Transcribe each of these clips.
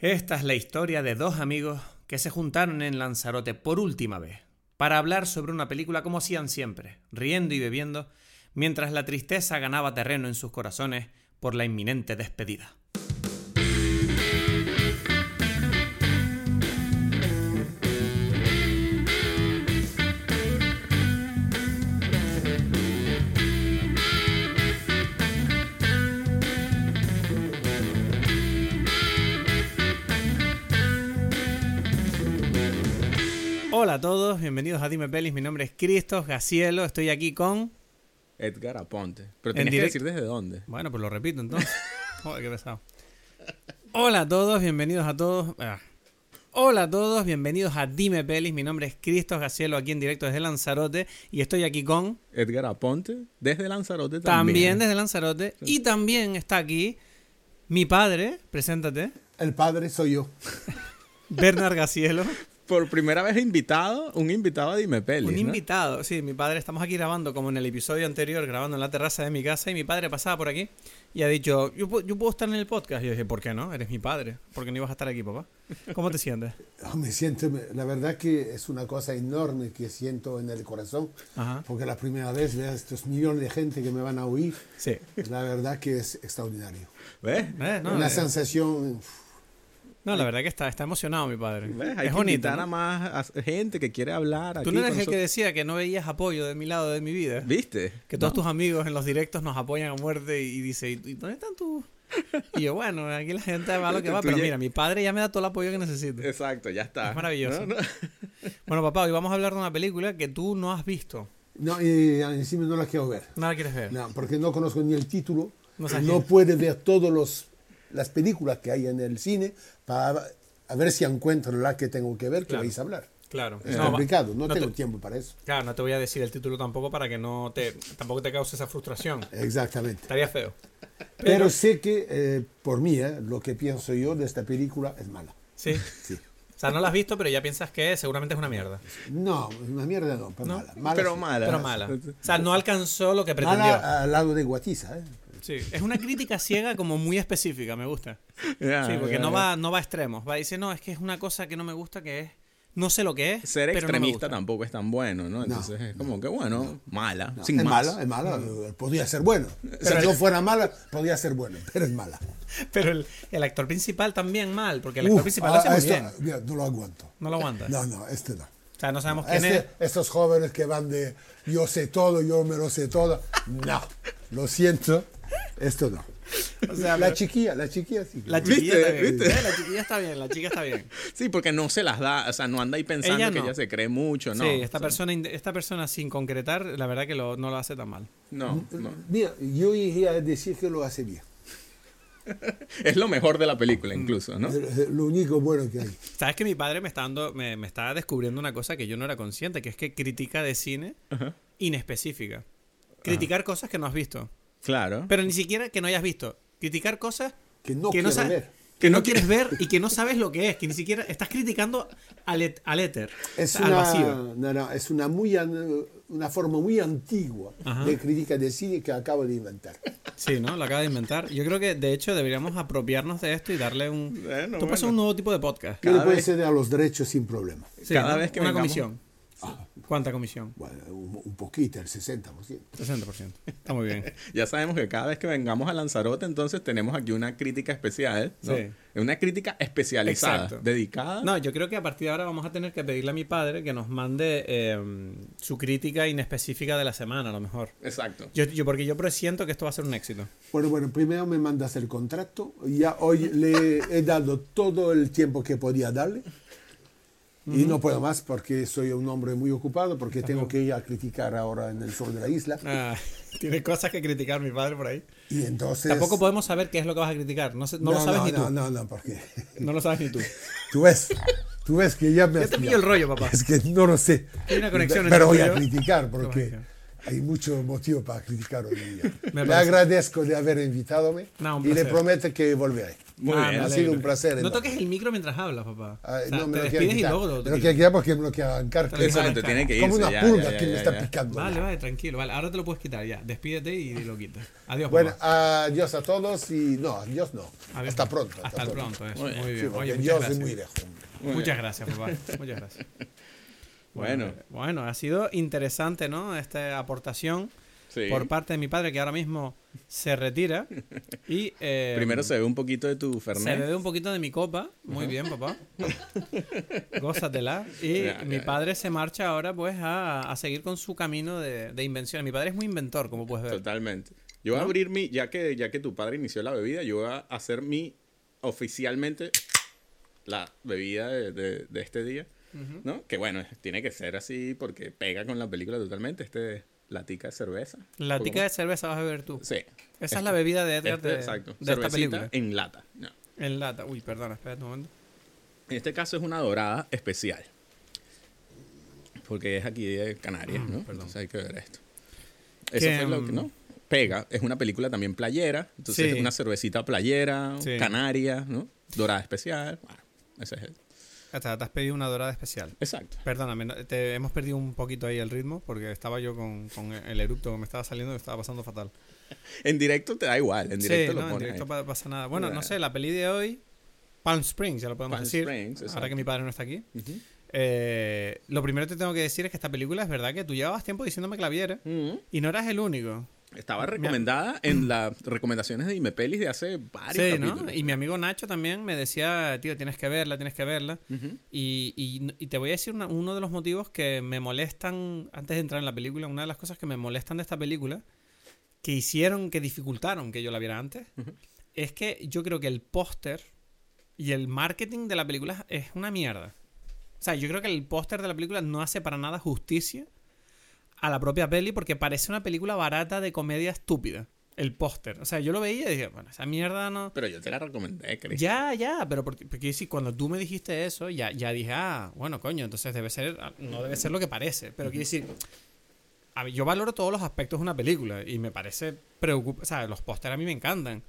Esta es la historia de dos amigos que se juntaron en Lanzarote por última vez para hablar sobre una película como hacían siempre, riendo y bebiendo, mientras la tristeza ganaba terreno en sus corazones por la inminente despedida. Hola a todos, bienvenidos a Dime Pelis, mi nombre es Cristos Gacielo, estoy aquí con... Edgar Aponte. Pero En tienes que direct- decir desde dónde. Bueno, pues lo repito entonces. Joder, qué pesado. Hola a todos, bienvenidos a todos. ah. Hola a todos, bienvenidos a Dime Pelis. Mi nombre es Cristos Gacielo, aquí en directo desde Lanzarote. Y estoy aquí con. Edgar Aponte, desde Lanzarote También, también. desde Lanzarote. Y también está aquí mi padre, preséntate, El padre soy yo. Bernard Gacielo. Por primera vez invitado, un invitado a Dime Pelis, Un ¿no? invitado, sí, mi padre, estamos aquí grabando como en el episodio anterior, grabando en la terraza de mi casa y mi padre pasaba por aquí y ha dicho, yo, yo puedo estar en el podcast. Y yo dije, ¿por qué no? Eres mi padre, ¿por qué no ibas a estar aquí, papá? ¿Cómo te sientes? Oh, Me siento, la verdad que es una cosa enorme que siento en el corazón, Ajá. porque la primera vez veo a estos millones de gente que me van a oír. Sí. La verdad que es extraordinario. ¿Ves? Eh, no, una eh, sensación. No, la verdad que está, está emocionado mi padre. ¿Ves? Hay Es que bonito. ¿no? a más a gente que quiere hablar Tú aquí no eres el que decía que no veías apoyo de mi lado de mi vida. ¿Viste? Que todos No. tus amigos en los directos nos apoyan a muerte y, y dice, ¿y dónde están tus...? Y yo, bueno, aquí la gente va a lo que va, pero ya- mira, mi padre ya me da todo el apoyo que necesito. Exacto, ya está. Es maravilloso. No, no. Bueno, papá, hoy vamos a hablar de una película que tú no has visto. No, y encima no la quiero ver. No la quieres ver. No, porque no conozco ni el título. No No, sabes quién. puede ver todas las películas que hay en el cine para a ver si encuentro la que tengo que ver, que Claro. vais a hablar. Claro. Es No, complicado, no, no tengo te- tiempo para eso. Claro, no te voy a decir el título tampoco para que no te tampoco te cause esa frustración. Exactamente. Estaría feo. Pero, sé que, eh, por mí, eh, lo que pienso yo de esta película es mala. Sí. Sí. O sea, no la has visto, pero ya piensas que seguramente es una mierda. No, una mierda no, pero ¿No? mala. mala Pero sí. mala. Pero mala. O sea, no alcanzó lo que pretendió. Mala al lado de Guatiza. ¿eh? Sí. Es una crítica ciega como muy específica, me gusta. Ya, Sí, porque ya, no ya. va, no va a extremos. Va a decir, no, es que es una cosa que no me gusta, que es. No sé lo que es. Ser pero no me extremista gusta. tampoco es tan bueno, ¿no? Entonces es como que, bueno, mala. No, sin es más. mala, es mala. Podría ser bueno. Pero- si no fuera mala, podría ser bueno, pero es mala. Pero el, el actor principal también mal, porque el actor Uf, principal ah, lo hace muy bien. mira, no lo aguanto. No lo aguanta. No, no, este no. O sea, no sabemos quién Este- es. estos jóvenes que van de yo sé todo, yo me lo sé todo. No, lo siento, esto no. O sea, La chiquilla, la chiquilla sí. La ¿Viste? chiquilla está bien. ¿Viste? Eh, La chiquilla está bien, la chica está bien. Sí, porque no se las da, o sea, no anda ahí pensando Ella que ella se cree mucho, ¿no? sí, esta persona, esta persona sin concretar, la verdad que lo- no lo hace tan mal. No, no. Mira, yo iría a decir que lo hace bien. Es lo mejor de la película, Mm. incluso, ¿no? Es Lo único bueno que hay. Sabes que mi padre me está dando, me, me está descubriendo una cosa que yo no era consciente, que es que critica de cine Ajá. inespecífica. Criticar cosas que no has visto. Claro. Pero ni siquiera que no hayas visto. Criticar cosas Que no que no, ver. que no quieres ver y que no sabes lo que es. Que ni siquiera estás criticando al, et- al éter. Es al una, vacío. no, no, es una, muy, una forma muy antigua Ajá. de crítica de cine que acabo de inventar. Sí, ¿no? Lo acaba de inventar. Yo creo que, de hecho, deberíamos apropiarnos de esto y darle un... Bueno, Tú bueno. un nuevo tipo de podcast. Yo le vez- ceder a los derechos sin problema. Sí, Cada ¿no? vez que Una vengamos- comisión. ¿Cuánta comisión? Bueno, un, un poquito, el 60%. 60%. Está muy bien. Ya sabemos que cada vez que vengamos a Lanzarote, entonces tenemos aquí una crítica especial, ¿no? Sí. Una crítica especializada, Exacto. dedicada. No, yo creo que a partir de ahora vamos a tener que pedirle a mi padre que nos mande eh, su crítica inespecífica de la semana, a lo mejor. Exacto. Yo, yo- porque yo presiento que esto va a ser un éxito. Bueno, bueno, primero me mandas el contrato. Ya hoy le he dado todo el tiempo que podía darle. Y no puedo más porque soy un hombre muy ocupado, porque tengo que ir a criticar ahora en el sur de la isla. Ah, tiene cosas que criticar mi padre por ahí. Y entonces... Tampoco podemos saber qué es lo que vas a criticar. No, sé- no lo sabes no, ni tú. no, no, no, porque No lo sabes ni tú. tú ves, tú ves que ya me Ya has te pillo el rollo, papá. Es que no lo sé. Hay una conexión Pero voy a yo. criticar porque. Hay mucho motivo para criticar hoy día. Me le agradezco de haber invitado No, y le prometo que volveré. Muy Ah, bien. me Ha sido un placer. No toques el micro mientras hablas, papá. Ay, O sea, no, me te lo quiero despides y quitar. luego lo Me lo utilizas. quiero quitar porque me lo quiero arrancar. Que. Exacto, tiene que irse. como una ya, pulga ya, ya, que me ya, está ya. picando. Vale, vale, tranquilo. Vale, ahora te lo puedes quitar ya. Despídete y lo quitas. Adiós, Bueno, papá. adiós a todos y no, adiós no. Adiós. Hasta pronto. Hasta el pronto. eso. Muy bien. Sí, Oye, muchas gracias. muy. Muy Muchas bien. gracias, papá. Muchas gracias. Bueno. Bueno, ha sido interesante, ¿no? Esta aportación Sí. por parte de mi padre que ahora mismo se retira. Y eh, Primero se ve un poquito de tu se Fernet. bebe un poquito de mi copa. Muy bien, papá. Gózatela. Y Ya, mi ya. padre se marcha ahora pues a, a seguir con su camino de, de invención. Mi padre es muy inventor, como puedes ver. Totalmente. Yo voy a ¿No? abrir mi, ya que, ya que tu padre inició la bebida, yo voy a hacer mi, oficialmente, la bebida de, de- de este día, ¿no? Que bueno, tiene que ser así porque pega con la película totalmente, este, latica de cerveza. La tica ¿Cómo? de cerveza vas a beber tú. Sí. Esa es la bebida de Edgar Este, de, exacto. de esta película. en lata. No. En lata. Uy, perdona, espera un momento. En este caso es una dorada especial. Porque es aquí de Canarias, ¿no? Entonces hay que ver esto. Eso Que, fue lo que, mm, ¿no? Pega, es una película también playera. Entonces Sí. es una cervecita playera, Sí. canaria, ¿no? Dorada especial. Bueno, ese es el. Ya está, te has pedido una dorada especial. Exacto. Perdóname, te hemos perdido un poquito ahí el ritmo porque estaba yo con, con el erupto que me estaba saliendo y me estaba pasando fatal. En directo te da igual, en directo sí, lo no, en pones. directo ahí. pa- pasa nada. Bueno, no sé, la peli de hoy, Palm Springs, ya lo podemos Palm decir. Springs, ahora exacto. que mi padre no está aquí. Eh, lo primero que te tengo que decir es que esta película es verdad que tú llevabas tiempo diciéndome que la viera y no eras el único. Estaba recomendada en las recomendaciones de Imepelis de hace varios Sí, ¿no? Y mi amigo Nacho también me decía, tío, tienes que verla, tienes que verla. Y, y- y te voy a decir una- uno de los motivos que me molestan, antes de entrar en la película, una de las cosas que me molestan de esta película, que hicieron, que dificultaron que yo la viera antes, es que yo creo que el póster y el marketing de la película es una mierda. O sea, yo creo que el póster de la película no hace para nada justicia a la propia peli porque parece una película barata de comedia estúpida. El póster. O sea, yo lo veía y dije, bueno, esa mierda no... Pero yo te la recomendé, Chris. Ya, ya, pero porque, porque sí, cuando tú me dijiste eso, ya, ya dije, ah, bueno, coño, entonces debe ser, no debe ser lo que parece. Pero quiero decir, a mí- yo valoro todos los aspectos de una película y me parece preocupa, o sea, los pósteres a mí me encantan.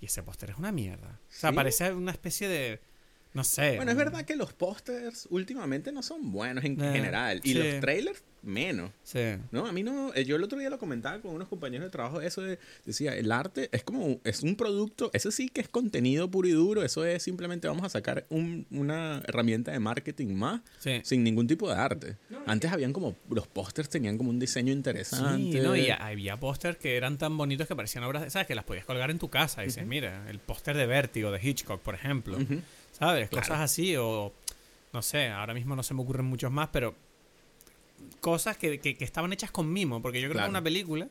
Y ese póster es una mierda. O sea, ¿Sí? parece una especie de, no sé. Bueno, es verdad que los pósters últimamente no son buenos en Eh, general. Y sí. los trailers, menos. Sí. No, a mí no. eh, Yo el otro día lo comentaba con unos compañeros de trabajo. Eso de, decía, el arte es como. Es un producto. Eso sí que es contenido puro y duro. Eso es simplemente vamos a sacar un- una herramienta de marketing más. Sí. Sin ningún tipo de arte. Antes habían como. Los pósters tenían como un diseño interesante. Sí, no, y había pósters que eran tan bonitos que parecían obras, ¿sabes? Que las podías colgar en tu casa. Y dices, mira, el póster de Vértigo de Hitchcock, por ejemplo. ¿Sabes? Claro. Cosas así o no sé, ahora mismo no se me ocurren muchos más, pero cosas que, que- que estaban hechas con mimo, porque yo creo Claro. que una película,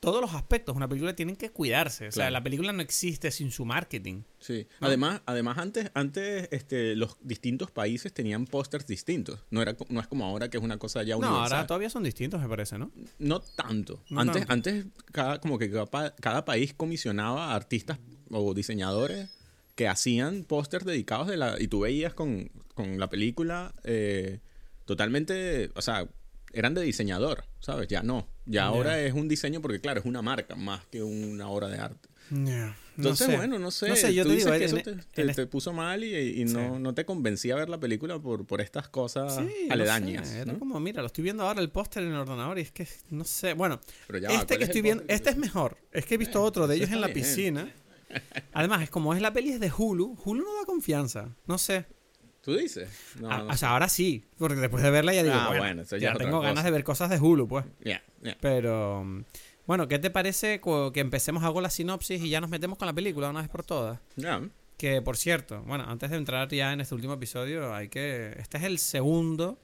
todos los aspectos de una película tienen que cuidarse, o sea, Claro. la película no existe sin su marketing. Sí. ¿No? Además, además antes, antes este, los distintos países tenían pósters distintos. No, era, no es como ahora que es una cosa ya No, universal. ahora todavía son distintos, me parece, ¿no? No tanto. No antes, tanto. antes cada, como que cada, cada país comisionaba a artistas o diseñadores que hacían pósters dedicados de la... Y tú veías con, con la película eh, totalmente... O sea, eran de diseñador, ¿sabes? Ya no. Ya Ya. ahora es un diseño porque, claro, es una marca más que una obra de arte. No Entonces, sé. bueno, no sé. No sé, yo Tú te dices digo, que eso te, en te- este- te puso mal y, y no, Sí. no te convencía a ver la película por, por estas cosas Sí, no aledañas. sé, era ¿no? como, mira, lo estoy viendo ahora el póster en el ordenador y es que no sé, bueno, Pero ya va, este ¿cuál que es estoy viendo, este te- es mejor. Es que he visto Eh, otro de ellos en la bien. piscina. Además, es como es la peli es de Hulu, Hulu no da confianza. No sé. ¿Tú dices? No, Ah, no o sea, ahora sí, porque después de verla ya digo, Ah, bueno, bueno, eso ya tengo ganas cosa. de ver cosas de Hulu, pues. Ya, ya. Pero mm, bueno, ¿qué te parece que empecemos hago la sinopsis y ya nos metemos con la película una vez por todas? Ya. Que por cierto, bueno, antes de entrar ya en este último episodio, hay que este es el segundo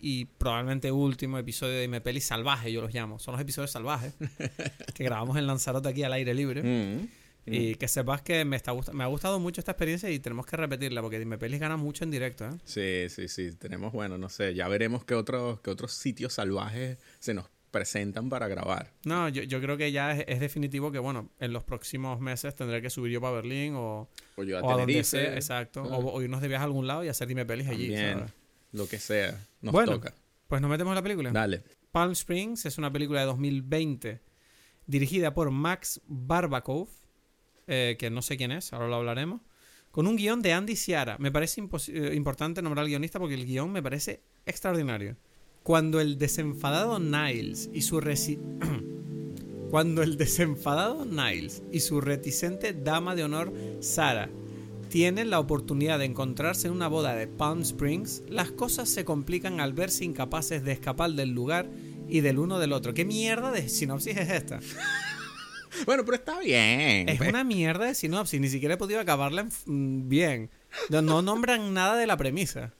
y probablemente último episodio de Peli salvaje, yo los llamo. Son los episodios salvajes que grabamos en Lanzarote aquí al aire libre. Mm. Y que sepas que me, está, me ha gustado mucho esta experiencia y tenemos que repetirla porque Dime Pelis gana mucho en directo. ¿eh? Sí, sí, sí. Tenemos, bueno, no sé, ya veremos qué otros, qué otros sitios salvajes se nos presentan para grabar. No, yo, yo creo que ya es, es definitivo que, bueno, en los próximos meses tendré que subir yo para Berlín o, O yo a o a donde Tenerife, sea, exacto. Ah. O, o irnos de viaje a algún lado y hacer Dime Pelis allí. Lo que sea, nos Bueno. toca. Pues nos metemos en la película. Dale. Palm Springs es una película de 2020 dirigida por Max Barbakov, eh, que no sé quién es, ahora lo hablaremos, con un guion de Andy Ciara. Me parece eh, importante nombrar al guionista porque el guion me parece extraordinario. Cuando el desenfadado Niles y su Cuando el desenfadado Niles y su reticente dama de honor Sara tienen la oportunidad de encontrarse en una boda de Palm Springs, las cosas se complican al verse incapaces de escapar del lugar y del uno del otro. ¿Qué mierda de sinopsis es esta? Bueno, pero está bien. Es una mierda de sinopsis, ni siquiera he podido acabarla mm, bien. No, no nombran nada de la premisa.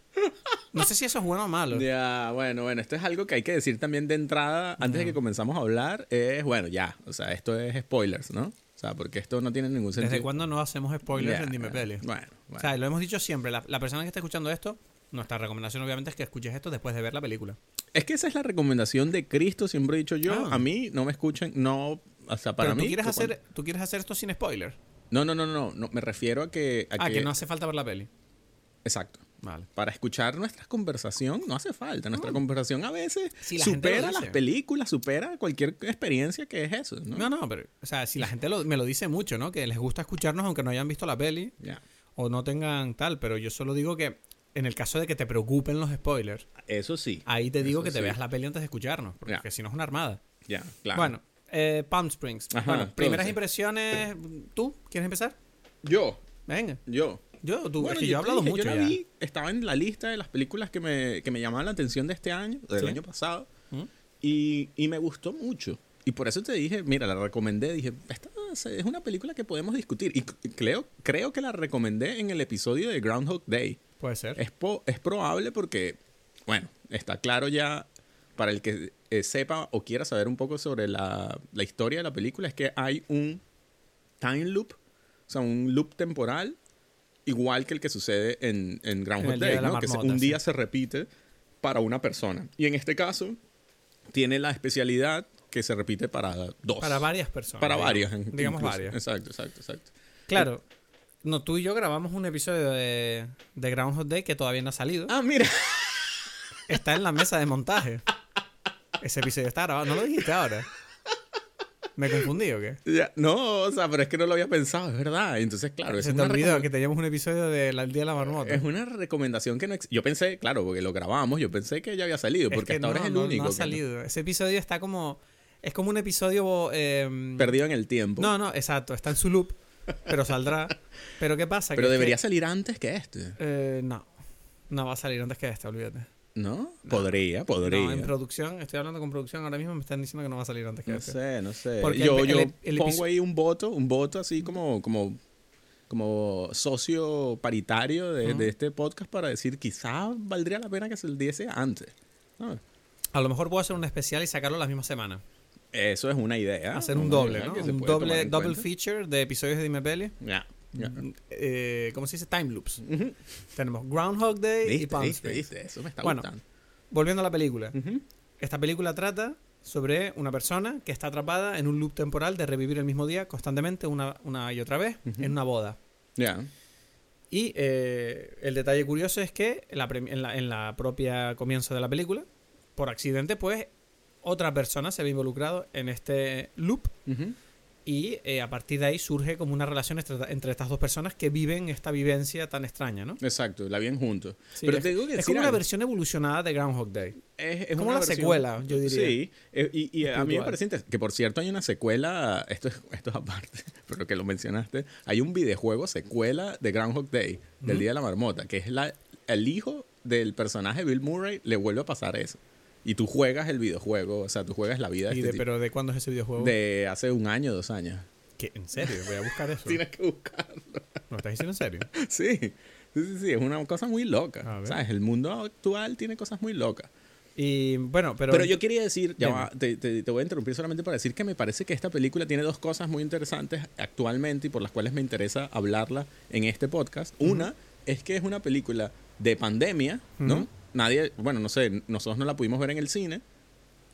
No sé si eso es bueno o malo. Ya, bueno, bueno, esto es algo que hay que decir también de entrada, antes de que comenzamos a hablar, es, bueno, ya, o sea, esto es spoilers, ¿no? O sea, porque esto no tiene ningún sentido. ¿Desde cuándo no hacemos spoilers Ya, en Dime Peli? Bueno, bueno. O sea, lo hemos dicho siempre. La, la persona que está escuchando esto, nuestra recomendación obviamente es que escuches esto después de ver la película. es que esa es la recomendación de Cristo, siempre he dicho yo, Ah. a mí no me escuchen, no, o sea, para Pero mí... tú quieres, que hacer, cuando- tú quieres hacer esto sin spoiler. No, no, no, no, no, me refiero a que... a Ah, que no hace falta ver la peli. Exacto. Vale. Para escuchar nuestra conversación no hace falta. Nuestra conversación a veces Si la supera las películas, supera cualquier experiencia que es eso, ¿no? No, no, pero, o sea, si la gente lo- me lo dice mucho, ¿no? Que les gusta escucharnos aunque no hayan visto la peli Ya. o no tengan tal, pero yo solo digo que en el caso de que te preocupen los spoilers, Eso sí. ahí te digo que te sí. veas la peli antes de escucharnos, porque si no es una armada. Ya, claro. Bueno, eh, Palm Springs. Ajá, bueno, primeras impresiones. ¿Tú quieres empezar? yo, Venga. yo. Yo, tú, Bueno, es que yo he hablado dije, mucho yo la ya. vi, estaba en la lista de las películas que me, que me llamaban la atención de este año, del Sí. año pasado, ¿Mm? y, y me gustó mucho. Y por eso te dije, mira, la recomendé, dije, esta es una película que podemos discutir. Y creo, creo que la recomendé en el episodio de Groundhog Day. Puede ser. Es, po- es probable porque, bueno, está claro ya para el que eh, sepa o quiera saber un poco sobre la, la historia de la película, es que hay un time loop, o sea, un loop temporal, igual que el que sucede en, en Groundhog Day, ¿no? que se- un día sí. se repite para una persona. Y en este caso, tiene la especialidad que se repite para dos. Para varias personas. Para varias. en- Digamos incluso. varias. Exacto, exacto, exacto. Claro. No, tú y yo grabamos un episodio de, de Groundhog Day que todavía no ha salido. Ah, mira. Está en la mesa de montaje. Ese episodio está grabado. ¿No lo dijiste ahora? ¿Me confundí o qué? Ya, no, o sea, pero es que no lo había pensado, es verdad. Entonces, claro, es Se te olvidó que teníamos un episodio del Día de la Marmota. Es una recomendación que no Yo pensé, claro, porque lo grabamos, yo pensé que ya había salido, Es porque que hasta ahora no, es el no- único. No ha que salido. Ese episodio está como. Es como un episodio. eh, Perdido en el tiempo. No, no, exacto. Está en su loop. Pero saldrá. Pero ¿qué pasa? pero debería que, salir antes que este. eh, no. No va a salir antes que este, olvídate. ¿No? Podría, podría. No, en producción, estoy hablando con producción ahora mismo, me están diciendo que no va a salir antes que no este. sé, no sé. Porque yo el- yo el- el pongo ahí un voto, un voto así como, como, como socio paritario de, este podcast para decir quizá valdría la pena que se diese antes. Ah, A lo mejor puedo hacer un especial y sacarlo la misma semana. Eso es una idea. hacer un doble, ¿no? Un doble, double cuenta. feature de episodios de Dime Peli. Ya, Eh, ¿Cómo se dice? Time loops. Tenemos Groundhog Day y ¿Viste, Palm viste, viste? Eso me está Bueno. gustando. Volviendo a la película. Esta película trata sobre una persona que está atrapada en un loop temporal de revivir el mismo día constantemente una, una y otra vez en una boda. Ya. Y eh, el detalle curioso es que en la, premi- en, la, en la propia comienzo de la película, por accidente, pues otra persona se ve involucrado en este loop. Y eh, a partir de ahí surge como una relación entre, entre estas dos personas que viven esta vivencia tan extraña, ¿no? Exacto, la bien juntos. Sí, Pero es, te digo que es como una algo. versión evolucionada de Groundhog Day. Es, como una la secuela, yo diría. Sí, eh, y, y a mí me parece que por cierto hay una secuela, esto es, esto es aparte, pero que lo mencionaste, hay un videojuego secuela de Groundhog Day, del. Día de la Marmota, que es la, el hijo del personaje Bill Murray, le vuelve a pasar eso. Y tú juegas el videojuego, o sea, tú juegas la vida de Y este de, tipo. pero ¿de cuándo es ese videojuego? De hace un año, dos años. ¿Qué? ¿En serio? Voy a buscar eso. Tienes que buscarlo. ¿Lo estás diciendo en serio? Sí, sí, sí, sí, es una cosa muy loca. ¿Sabes? El mundo actual tiene cosas muy locas. Y bueno, pero... Pero, yo quería decir, ya va, te, te- te voy a interrumpir solamente para decir que me parece que esta película tiene dos cosas muy interesantes actualmente y por las cuales me interesa hablarla en este podcast. Una es que es una película de pandemia, ¿no? Nadie, bueno, no sé, nosotros no la pudimos ver en el cine.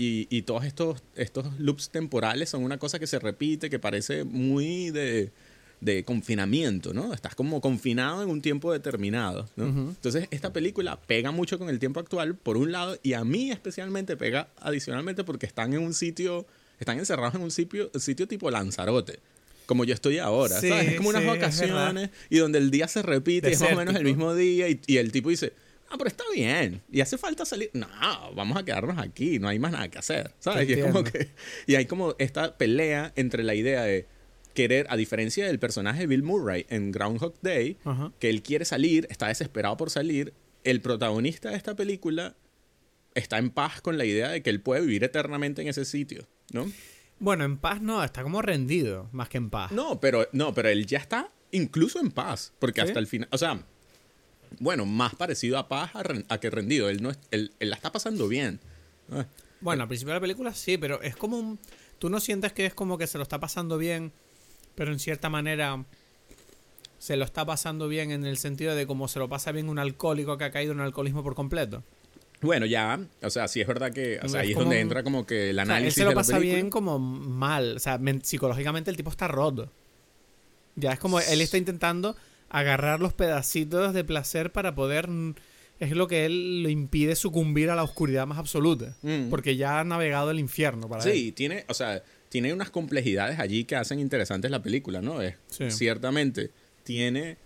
Y, y todos estos, estos loops temporales son una cosa que se repite, que parece muy de de confinamiento, ¿no? Estás como confinado en un tiempo determinado, ¿no? Entonces, esta película pega mucho con el tiempo actual, por un lado, y a mí especialmente pega adicionalmente porque están en un sitio, están encerrados en un sitio, sitio tipo Lanzarote. Como yo estoy ahora, Sí, ¿sabes? Es como unas sí, es vacaciones y donde el día se repite, es más o menos el mismo día, y, y el tipo dice, ah, pero está bien, y hace falta salir. No, vamos a quedarnos aquí, no hay más nada que hacer, ¿sabes? Y es como que. Y hay como esta pelea entre la idea de querer, a diferencia del personaje de Bill Murray en Groundhog Day, que él quiere salir, está desesperado por salir, el protagonista de esta película está en paz con la idea de que él puede vivir eternamente en ese sitio, ¿no? Bueno, en paz no, está como rendido, más que en paz. No, pero, no, pero él ya está incluso en paz, porque ¿Sí? hasta el final, o sea, bueno, más parecido a paz a, que rendido, él, no es- él, él la está pasando bien. Ah, Bueno, al principio de la película sí, pero es como un... Tú no sientes que es como que se lo está pasando bien, pero en cierta manera se lo está pasando bien en el sentido de como se lo pasa bien un alcohólico que ha caído en alcoholismo por completo. Bueno, ya, o sea, sí es verdad que, o sea, Es ahí es donde un- entra como que el O sea, él análisis se lo pasa película. bien como mal. O sea, men- psicológicamente el tipo está roto. Ya es como él está intentando agarrar los pedacitos de placer para poder... mm, Es lo que él lo impide sucumbir a la oscuridad más absoluta. Mm. Porque ya ha navegado el infierno para él. Sí, tiene, o sea, tiene unas complejidades allí que hacen interesantes la película, ¿no? Es, Sí. Ciertamente, tiene,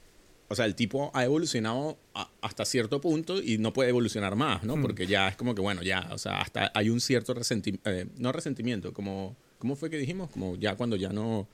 o sea, el tipo ha evolucionado a- hasta cierto punto y no puede evolucionar más, ¿no? Hmm. Porque ya es como que, bueno, ya, o sea, hasta hay un cierto resentimiento, no resentimiento, como, ¿cómo fue que dijimos? Como ya cuando ya no,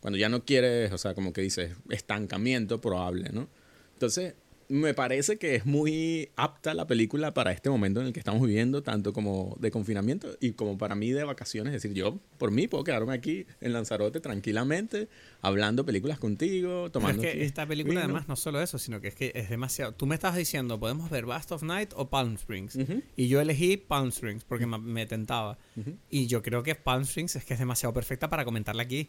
cuando ya no quieres, o sea, como que dices, estancamiento probable, ¿no? Entonces, me parece que es muy apta la película para este momento en el que estamos viviendo, tanto como de confinamiento y como para mí de vacaciones. Es decir, yo, por mí, puedo quedarme aquí en Lanzarote tranquilamente, hablando películas contigo, Pero es tomando. que esta película, vino. además, no solo eso, sino que es que es demasiado. Tú me estabas diciendo, podemos ver Bast of Night o Palm Springs. Ujú. Y yo elegí Palm Springs porque me, me tentaba. Ujú. Y yo creo que Palm Springs es que es demasiado perfecta para comentarla aquí.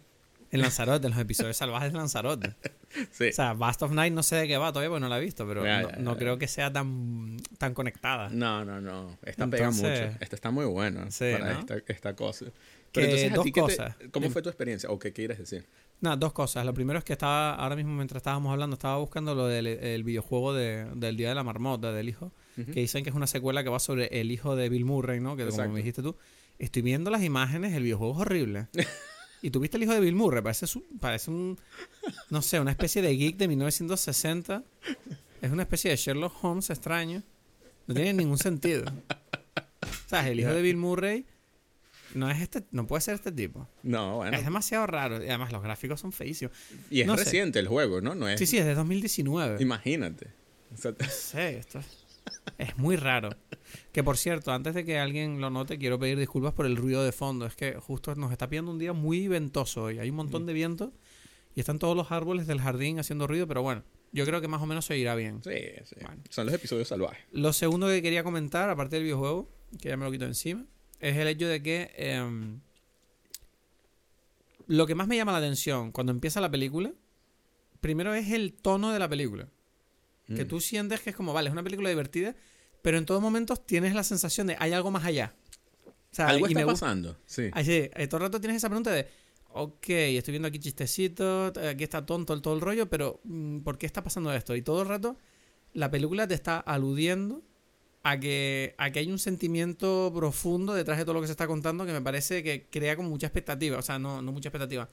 En Lanzarote, en los episodios salvajes de Lanzarote. Sí. O sea, Bast of Night no sé de qué va todavía porque no la he visto, pero Ya, no, ya, no creo que sea tan, tan conectada. No, no, no. Esta pega Entonces- mucho. Esta está muy buena Sí, para ¿no? esta, esta cosa. Que Pero entonces, ¿a dos ti qué te- cosas. ¿cómo fue tu experiencia? ¿O qué quieres decir? Nada, dos cosas. Lo primero es que estaba, ahora mismo mientras estábamos hablando, estaba buscando lo del el videojuego de- del Día de la Marmota, del hijo, Ujú. que dicen que es una secuela que va sobre el hijo de Bill Murray, ¿no? Que como Exacto. me dijiste tú. Estoy viendo las imágenes, el videojuego es horrible. ¿Y tuviste el hijo de Bill Murray? Parece, su- parece un, no sé, una especie de geek de 1960. Es una especie de Sherlock Holmes extraño. No tiene ningún sentido. O sea, el hijo de Bill Murray no es este, no puede ser este tipo. No, bueno. Es demasiado raro. Y además los gráficos son feísimos. Y es no sé. reciente el juego, ¿no? No es. Sí, sí, es de 2019. Imagínate. O sea, Sí, esto es, es muy raro. Que por cierto, antes de que alguien lo note, quiero pedir disculpas por el ruido de fondo. Es que justo nos está pidiendo un día muy ventoso hoy. Hay un montón de viento y están todos los árboles del jardín haciendo ruido, pero bueno, yo creo que más o menos se irá bien. sí, sí. Bueno. Son los episodios salvajes. Lo segundo que quería comentar, aparte del videojuego, que ya me lo quito encima, es el hecho de que em, lo que más me llama la atención cuando empieza la película, primero es el tono de la película. Que Mm. tú sientes que es como, vale, es una película divertida, pero en todos momentos tienes la sensación de hay algo más allá. O sea, Algo y está me pasando. Sí. Así, eh, todo el rato tienes esa pregunta de, ok, estoy viendo aquí chistecitos, eh, aquí está tonto el todo el rollo, pero mm, ¿por qué está pasando esto? Y todo el rato la película te está aludiendo a que, a que hay un sentimiento profundo detrás de todo lo que se está contando que me parece que crea como mucha expectativa, o sea, no, no mucha expectativa,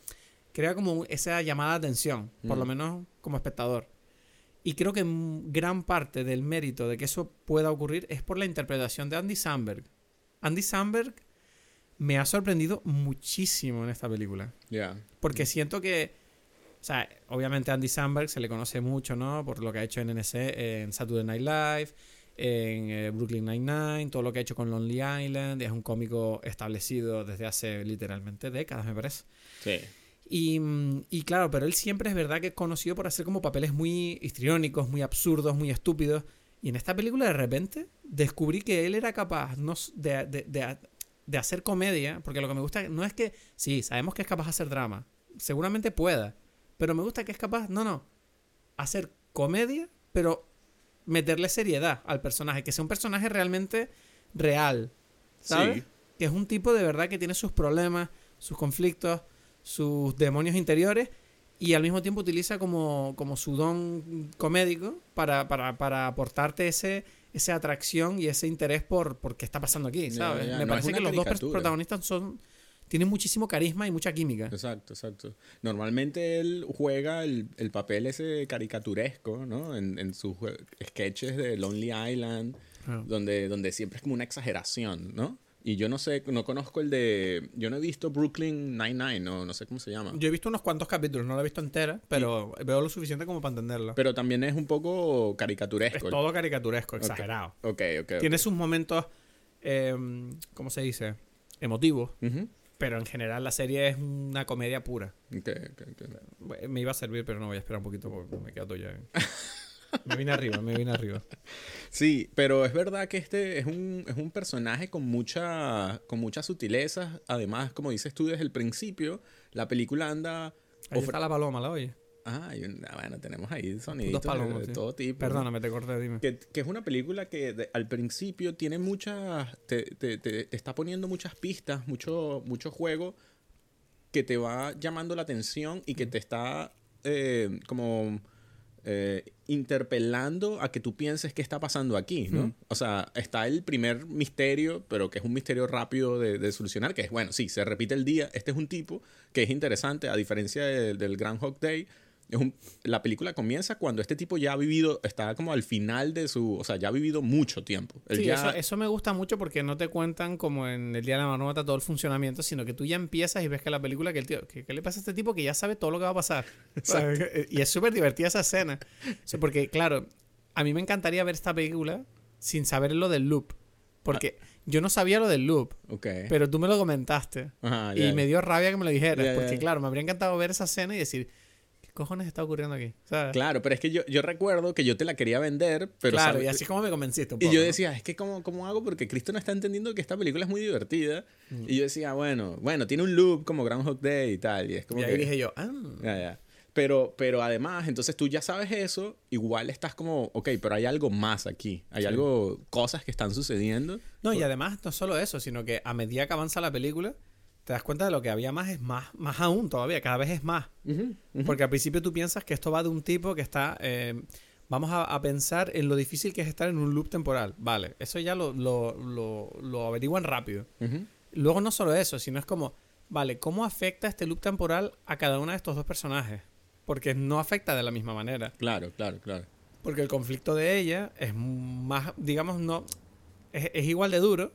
crea como esa llamada de atención, por lo Mm. menos como espectador. Y creo que gran parte del mérito de que eso pueda ocurrir es por la interpretación de Andy Samberg. Andy Samberg me ha sorprendido muchísimo en esta película. Ya. Porque siento que, o sea, obviamente Andy Samberg se le conoce mucho, ¿no? Por lo que ha hecho en NC, en Saturday Night Live, en eh, Brooklyn Nine-Nine, todo lo que ha hecho con Lonely Island. Es un cómico establecido desde hace literalmente décadas, me parece. Sí. Y, mm, y claro, pero él siempre es verdad que es conocido por hacer como papeles muy histriónicos, muy absurdos, muy estúpidos. Y en esta película de repente descubrí que él era capaz no s- de, de- de- de hacer comedia, porque lo que me gusta no es que, sí, sabemos que es capaz de hacer drama, seguramente pueda, pero me gusta que es capaz, no, no, hacer comedia, pero meterle seriedad al personaje, que sea un personaje realmente real, ¿sabes? Sí. Que es un tipo de verdad que tiene sus problemas, sus conflictos, sus demonios interiores y al mismo tiempo utiliza como, como su don comédico para, para, para aportarte ese, esa atracción y ese interés por, por qué está pasando aquí, ¿sabes? ya, Me no parece que los dos protagonistas son tienen muchísimo carisma y mucha química. Exacto, exacto. Normalmente él juega el, el papel ese caricaturesco, ¿no? En, en sus sketches de Lonely Island, Ah. donde, donde siempre es como una exageración, ¿no? Y yo no sé, no conozco el de... Yo no he visto Brooklyn Nine-Nine, no, no sé cómo se llama. Yo he visto unos cuantos capítulos, no la he visto entera, pero veo lo suficiente como para entenderla. Pero también es un poco es caricaturesco. todo caricaturesco, exagerado. Ok, ok. ok. Tiene sus momentos, eh, ¿cómo se dice? Emotivos, pero en general la serie es una comedia pura. Ok, ok, ok. Me iba a servir, pero no voy a esperar un poquito porque me quedo ya. me vine arriba, me vine arriba. Sí, pero es verdad que este es un, es un personaje con, mucha, con muchas sutilezas. Además, como dices tú desde el principio, la película anda... Ahí está la paloma, ¿la oye? Ah, ah, bueno, tenemos ahí soniditos Dos palomas, de, de todo tipo. Perdóname, te corté, dime. Que, que es una película que de- al principio tiene muchas. Te, te- te- te está poniendo muchas pistas, mucho, mucho juego que te va llamando la atención y que te está eh, como eh, interpelando a que tú pienses qué está pasando aquí, ¿no? O sea, está el primer misterio, pero que es un misterio rápido de, de solucionar, que es, bueno, sí, se repite el día. Este es un tipo que es interesante, a diferencia de- del Groundhog Day. Es un, la película comienza cuando este tipo ya ha vivido, está como al final de su, o sea, ya ha vivido mucho tiempo. Él Sí, ya- eso, eso me gusta mucho porque no te cuentan como en el Día de la Marmota todo el funcionamiento, sino que tú ya empiezas y ves que la película, que el tío, ¿qué, le pasa a este tipo que ya sabe todo lo que va a pasar? ¿Sabes? Y es súper divertida esa escena. O sea, porque, claro, a mí me encantaría ver esta película sin saber lo del loop. Porque yo no sabía lo del loop, pero tú me lo comentaste. Ajá, y me dio rabia que me lo dijeras. Porque, claro, me habría encantado ver esa escena y decir, ¿qué cojones está ocurriendo aquí? ¿Sabes? Claro, pero es que yo, yo recuerdo que yo te la quería vender, pero claro, y así como me convenciste un Y poco. yo ¿no? decía, es que ¿cómo, ¿cómo hago? Porque Cristo no está entendiendo que esta película es muy divertida. Y yo decía, bueno, bueno, tiene un loop como Groundhog Day y tal. Y es como y ahí que... dije yo, ah. Ya, ya. Pero, pero además, entonces tú ya sabes eso, igual estás como, ok, pero hay algo más aquí. Hay algo, cosas que están sucediendo. No, y además no solo eso, sino que a medida que avanza la película, te das cuenta de lo que había más es más, más aún todavía, cada vez es más. Porque al principio tú piensas que esto va de un tipo que está... eh, vamos a, a pensar en lo difícil que es estar en un loop temporal. Vale, eso ya lo, lo, lo, lo averiguan rápido. Luego no solo eso, sino es como, vale, ¿cómo afecta este loop temporal a cada uno de estos dos personajes? Porque no afecta de la misma manera. Claro, claro, claro. Porque el conflicto de ella es más, digamos, no. Es, es igual de duro,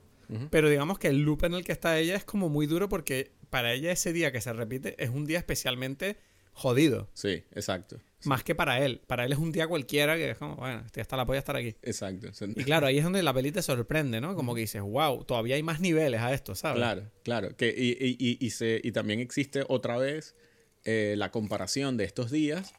Pero digamos que el loop en el que está ella es como muy duro porque para ella ese día que se repite es un día especialmente jodido. Sí, exacto. Más que para él. Para él es un día cualquiera que es como, bueno, estoy hasta la polla estar aquí. Exacto. Y claro, ahí es donde la peli te sorprende, ¿no? Como que dices, wow, todavía hay más niveles a esto, ¿sabes? Claro, claro. Que, y, y, y, y se, y también existe otra vez eh, la comparación de estos días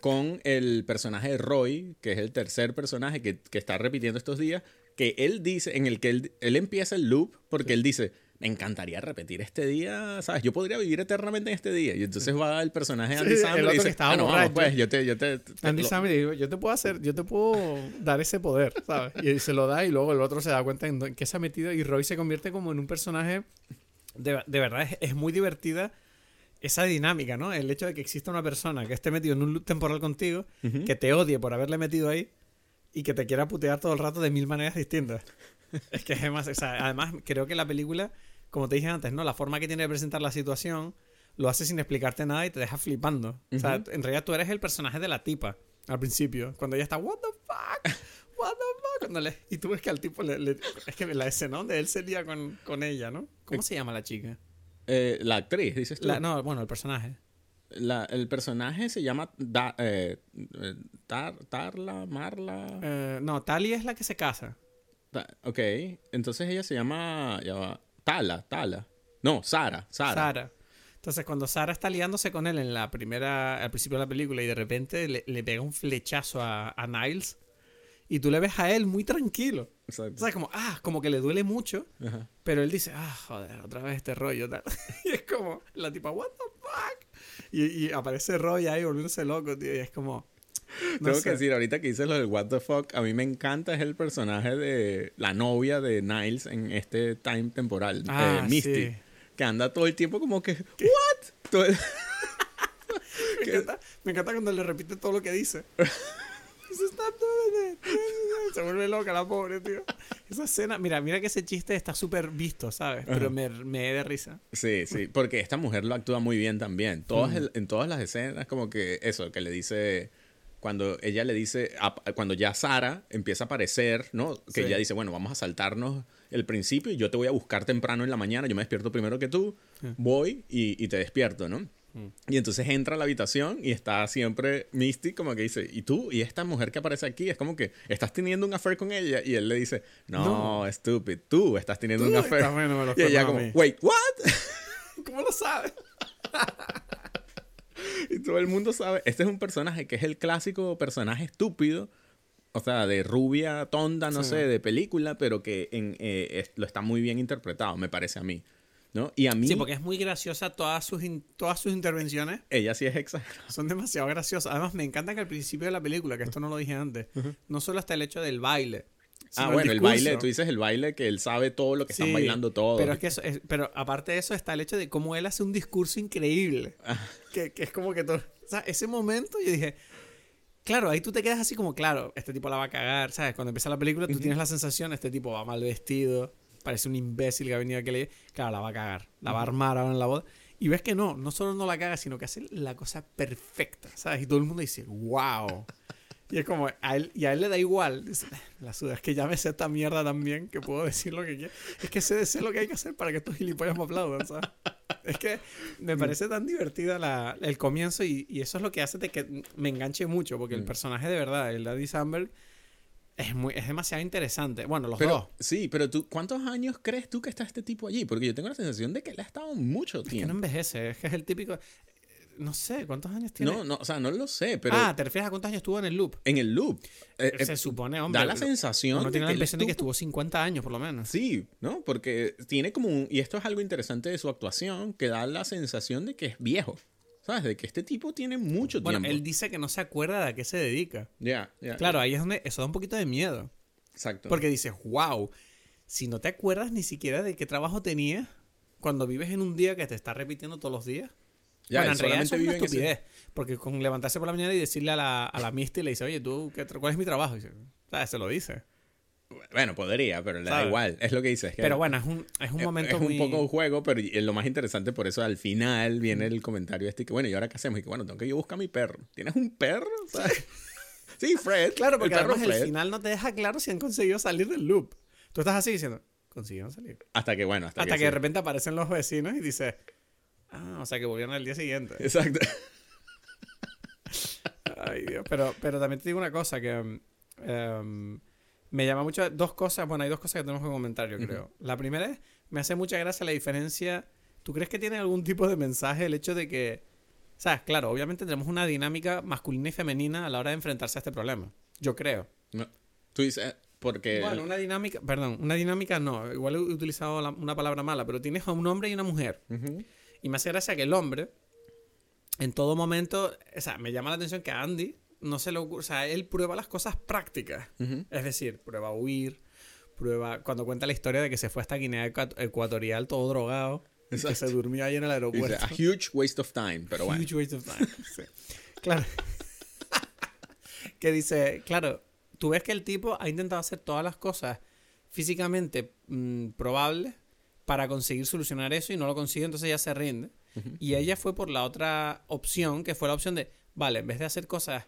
con el personaje de Roy, que es el tercer personaje que, que está repitiendo estos días, que él dice, en el que él, él empieza el loop, porque él dice, me encantaría repetir este día, ¿sabes? Yo podría vivir eternamente en este día. Y entonces va el personaje de Andy Sí, Samberg y que dice, "Ah, no, vamos, borracho". pues, yo te... Yo te, te- Andy Samberg digo, yo te puedo hacer, yo te puedo dar ese poder, ¿sabes? Y se lo da y luego el otro se da cuenta en qué se ha metido y Roy se convierte como en un personaje de, de verdad es, es muy divertida esa dinámica, ¿no? El hecho de que exista una persona que esté metido en un loop temporal contigo, que te odie por haberle metido ahí y que te quiera putear todo el rato de mil maneras distintas. es que es más, o sea, además creo que la película, como te dije antes, ¿no? La forma que tiene de presentar la situación lo hace sin explicarte nada y te deja flipando. O sea, en realidad tú eres el personaje de la tipa al principio, cuando ella está, what the fuck, what the fuck, le- y tú ves que al tipo le, le- es que la escena donde él se lía con, con ella, ¿no? ¿Cómo se llama la chica? Eh, la actriz, dices tú. La- no, bueno, el personaje. La- el personaje se llama Da- eh, eh, Tar- Tarla, Marla. Eh, no, Tali es la que se casa. Ta- ok, entonces ella se llama ya va, Tala, Tala. No, Sara, Sara. Sara. Entonces, cuando Sara está liándose con él en la primera, al principio de la película y de repente le, le pega un flechazo a, a Niles y tú le ves a él muy tranquilo. Exacto. ¿Sabes? Como, ah, como que le duele mucho, Ajá. pero él dice, ah, joder, otra vez este rollo. Tal. y es como, la tipa, what the fuck? Y, y aparece Roy ahí volviéndose loco, tío, y es como... no Tengo sé. que decir, ahorita que dices lo del What the fuck, a mí me encanta es el personaje de la novia de Niles en este time temporal, Ah, eh, Misty, sí. que anda todo el tiempo como que, ¿what? Todo el- Me encanta, me encanta cuando le repite todo lo que dice. "Stop doing it". Se vuelve loca la pobre, tío. Esa escena, mira, mira que ese chiste está súper visto, ¿sabes? Pero me, me da risa. Sí, sí, porque esta mujer lo actúa muy bien también. Todas el- en todas las escenas, como que eso, que le dice. Cuando ella le dice, cuando ya Sara empieza a aparecer, ¿no? Que Sí. ella dice, bueno, vamos a saltarnos el principio y yo te voy a buscar temprano en la mañana, yo me despierto primero que tú, voy y, y te despierto, ¿no? Mm. Y entonces entra a la habitación y está siempre Misty como que dice, ¿y tú? ¿Y esta mujer que aparece aquí? Es como que, ¿estás teniendo un affair con ella? Y él le dice, no, estúpido, tú estás teniendo un Tú affair. estás viéndome los y ella como, wait, what? ¿Cómo lo sabes? Y todo el mundo sabe, este es un personaje que es el clásico personaje estúpido, o sea, de rubia, tonda, no Sí. sé, de película, pero que en, eh, es- lo está muy bien interpretado, me parece a mí. ¿No? Y a mí, Sí, porque es muy graciosa todas sus, todas sus intervenciones. ella sí es exagerada. Son demasiado graciosas. Además, me encanta que al principio de la película, que esto no lo dije antes, no solo está el hecho del baile. Ah, bueno, el discurso. baile, tú dices el baile que él sabe todo lo que están Sí, bailando todo. Pero es que eso es- pero aparte de eso está el hecho de cómo él hace un discurso increíble. Ah. Que, que es como que todo. O sea, ese momento yo dije. Claro, ahí tú te quedas así como, claro, este tipo la va a cagar, ¿sabes? Cuando empieza la película, tú tienes la sensación, este tipo va mal vestido, parece un imbécil que ha venido a que le... Claro, la va a cagar, la va a armar ahora en la boda. Y ves que no, no solo no la caga, sino que hace la cosa perfecta, ¿sabes? Y todo el mundo dice, wow. Y es como, a él, y a él le da igual. Dice, la suda, es que ya me sé esta mierda también, que puedo decir lo que quiero. Es que sé, sé lo que hay que hacer para que estos gilipollas me aplaudan, ¿sabes? Es que me parece tan divertida la, el comienzo y, y eso es lo que hace de que me enganche mucho, porque el Mm. personaje de verdad, el Daddy Samberg, es, muy, es demasiado interesante. Bueno, los Pero, dos. sí, pero tú, ¿cuántos años crees tú que está este tipo allí? Porque yo tengo la sensación de que él ha estado mucho Es que no tiempo. envejece, es que es el típico... No sé, ¿cuántos años tiene? No, no, o sea, no lo sé, pero ah, ¿te refieres a cuántos años estuvo en el loop? en el loop. eh, eh, Se supone, hombre. da la sensación de tiene la impresión de que estuvo- estuvo 50 años, por lo menos. Sí, ¿no? Porque tiene como un... Y esto es algo interesante de su actuación, que da la sensación de que es viejo. ¿Sabes? De que este tipo tiene mucho Bueno, tiempo. él dice que no se acuerda de a qué se dedica. Ya, ya. Claro, ahí es donde eso da un poquito de miedo. Exacto. Porque dices, wow, si no te acuerdas ni siquiera de qué trabajo tenías cuando vives en un día que te está repitiendo todos los días. Ya, bueno, en realidad eso es una ese- estupidez. Porque con levantarse por la mañana y decirle a la, a la Misty, le dice, oye, ¿tú qué cuál es mi trabajo? Y dice, ¿sabes? Se lo dice. Bueno, podría, pero le da ¿Sabes? igual. Es lo que dice. es que Pero bueno, es un, es un momento es muy... un poco un juego, pero lo más interesante por eso al final viene el comentario este que bueno, ¿y ahora qué hacemos? Y que bueno, tengo que yo buscar a mi perro. ¿Tienes un perro? ¿Sabes? sí, Fred. Claro, porque además el final no te deja claro si han conseguido salir del loop. Tú estás así diciendo, consiguieron salir. Hasta que bueno, hasta, Hasta que, de repente aparecen los vecinos y dice, ah, o sea que volvieron al día siguiente. Exacto. Ay, Dios. Pero, pero también te digo una cosa que um, um, me llama mucho. Dos cosas. Bueno, hay dos cosas que tenemos que comentar, yo creo. La primera es, me hace mucha gracia la diferencia. ¿Tú crees que tiene algún tipo de mensaje el hecho de que. ¿Sabes? Claro, obviamente tenemos una dinámica masculina y femenina a la hora de enfrentarse a este problema. Yo creo. No. Tú dices, porque... Bueno, una dinámica. Perdón, una dinámica no. Igual he utilizado la- una palabra mala, pero tienes a un hombre y una mujer. Y me hace gracia que el hombre, en todo momento, o sea, me llama la atención que Andy no se le ocurre, o sea, él prueba las cosas prácticas. Es decir, prueba a huir, prueba, cuando cuenta la historia de que se fue hasta Guinea Ecuat- Ecuatorial todo drogado, y que se durmió ahí en el Dice, aeropuerto. a huge waste of time, pero bueno. Huge waste of time. Sí. Claro. que dice, claro, tú ves que el tipo ha intentado hacer todas las cosas físicamente mm, probables para conseguir solucionar eso y no lo consigue, entonces ya se rinde. Y ella fue por la otra opción, que fue la opción de, vale, en vez de hacer cosas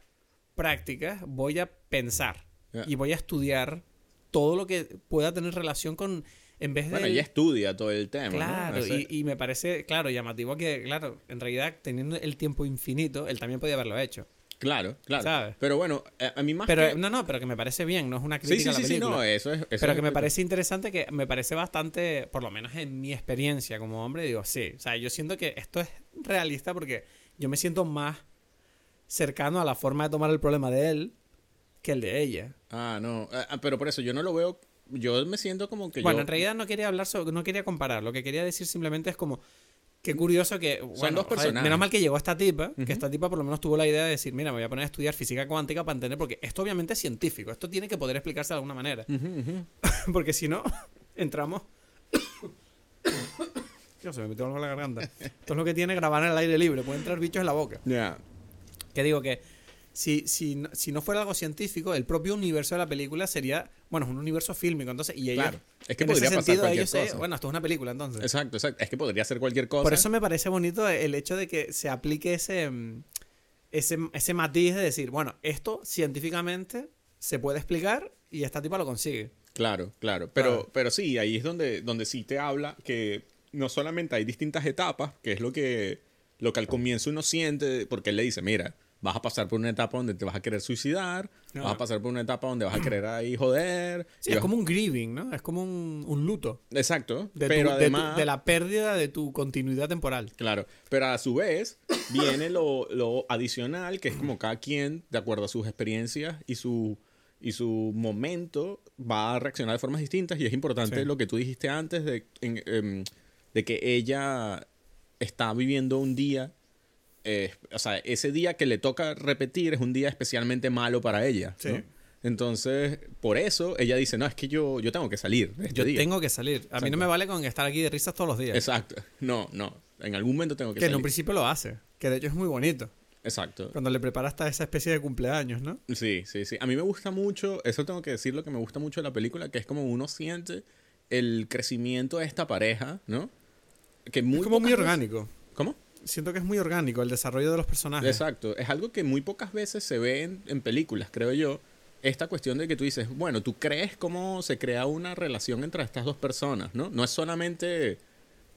prácticas, voy a pensar y voy a estudiar todo lo que pueda tener relación con, en vez de... Bueno, ella estudia todo el tema, ¿no? Claro, Ese- y, y me parece, claro, llamativo que, claro, en realidad, teniendo el tiempo infinito, él también podía haberlo hecho. Claro, claro. ¿Sabes? Pero bueno, a, a mí más Pero, que... no, no, pero que me parece bien, no es una Sí, crítica sí, a la sí, sí, película. no, eso es... eso pero es que me parece interesante, que me parece bastante, por lo menos en mi experiencia como hombre, digo, sí, o sea, yo siento que esto es realista porque yo me siento más cercano a la forma de tomar el problema de él que el de ella. Ah, no. ah, ah, pero por eso yo no lo veo... Yo me siento como que Bueno, yo... en realidad no quería hablar sobre, no quería comparar. Lo que quería decir simplemente es como qué curioso que bueno, dos joder, personajes. menos mal que llegó esta tipa, que esta tipa por lo menos tuvo la idea de decir, mira, me voy a poner a estudiar física cuántica para entender porque esto obviamente es científico, esto tiene que poder explicarse de alguna manera, porque si no entramos Dios, se me metió algo en la garganta. Esto es lo que tiene grabar en el aire libre, puede entrar bichos en la boca. Ya. Que digo que si, si, si no fuera algo científico, el propio universo de la película sería, bueno, es un universo fílmico, entonces, y ellos, Claro. Es que en ese podría pasar sentido, cualquier ellos, cosa. bueno, esto es una película, entonces. Exacto, exacto. Es que podría ser cualquier cosa. Por eso me parece bonito el hecho de que se aplique ese, mm, ese, ese matiz de decir, bueno, esto científicamente se puede explicar y esta tipa lo consigue. Claro, claro. Pero, Claro. pero sí, ahí es donde, donde sí te habla que no solamente hay distintas etapas, que es lo que, lo que al comienzo uno siente, porque él le dice, mira, vas a pasar por una etapa donde te vas a querer suicidar, No. vas a pasar por una etapa donde vas a querer ahí joder. Sí, es vas- como un grieving, ¿no? Es como un, un luto. Exacto, De, pero tu- de tu- además... de la pérdida de tu continuidad temporal. Claro, pero a su vez viene lo, lo adicional, que es como cada quien, de acuerdo a sus experiencias y su, y su momento, va a reaccionar de formas distintas. Y es importante Sí. lo que tú dijiste antes de, en- em, de que ella está viviendo un día, eh, o sea, ese día que le toca repetir es un día especialmente malo para ella. Sí. ¿no? Entonces, por eso ella dice, no, es que yo, yo tengo que salir este Yo día. tengo que salir. A mí no me vale con estar aquí de risas todos los días. Exacto. No, no. En algún momento tengo que, que en salir. un principio lo hace. Que de hecho es muy bonito. Exacto. Cuando le prepara hasta esa especie de cumpleaños, ¿no? Sí, sí, sí. A mí me gusta mucho, eso tengo que decir lo que me gusta mucho de la película, que es como uno siente el crecimiento de esta pareja, ¿no? Que muy es como muy veces- orgánico. Siento que es muy orgánico el desarrollo de los personajes. Exacto. Es algo que muy pocas veces se ve en, en películas, creo yo. Esta cuestión de que tú dices, bueno, tú crees cómo se crea una relación entre estas dos personas, ¿no? No es solamente,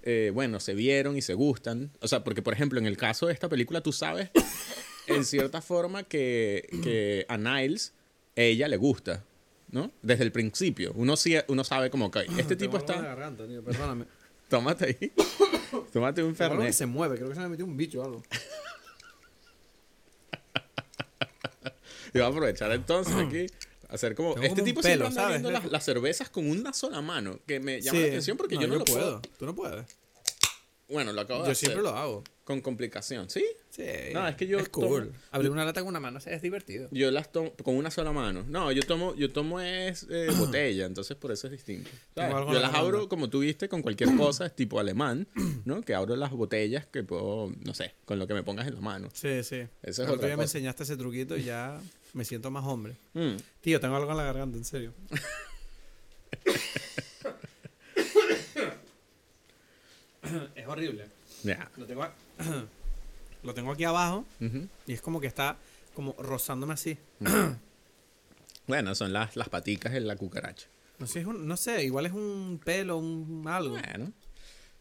eh, bueno, se vieron y se gustan. O sea, porque, por ejemplo, en el caso de esta película, tú sabes, en cierta forma, que, que a Niles, ella le gusta, ¿no? Desde el principio. Uno, sí, uno sabe como que este tipo está... Perdóname. Tómate ahí. Tómate un Algo que Fernet. se mueve, creo que se me metió un bicho o algo. Y voy a aprovechar entonces aquí. Hacer como. Tengo este como tipo pelo, siempre anda ¿sabes? las, las cervezas con una sola mano. Que me llama Sí. la atención porque yo no lo puedo. Tú no puedes. Bueno, lo acabo de Yo hacer. siempre lo hago. Con complicación. ¿Sí? Sí. No, es que yo Es cool. tomo- Abrir una lata con una mano es divertido. Yo las tomo con una sola mano. No, yo tomo, yo tomo es eh, botella, entonces por eso es distinto. Yo la las abro, como tú viste, con cualquier cosa, es tipo alemán, ¿no? Que abro las botellas que puedo, no sé, con lo que me pongas en la mano. Sí, sí. Eso es otra día me cosa. enseñaste ese truquito y ya me siento más hombre. Mm. Tío, tengo algo en la garganta, en serio. es horrible. Lo tengo, a- lo tengo aquí abajo y es como que está como rozándome así. Bueno, son las, las paticas de la cucaracha. No sé, es un- no sé, igual es un pelo, un algo. Bueno.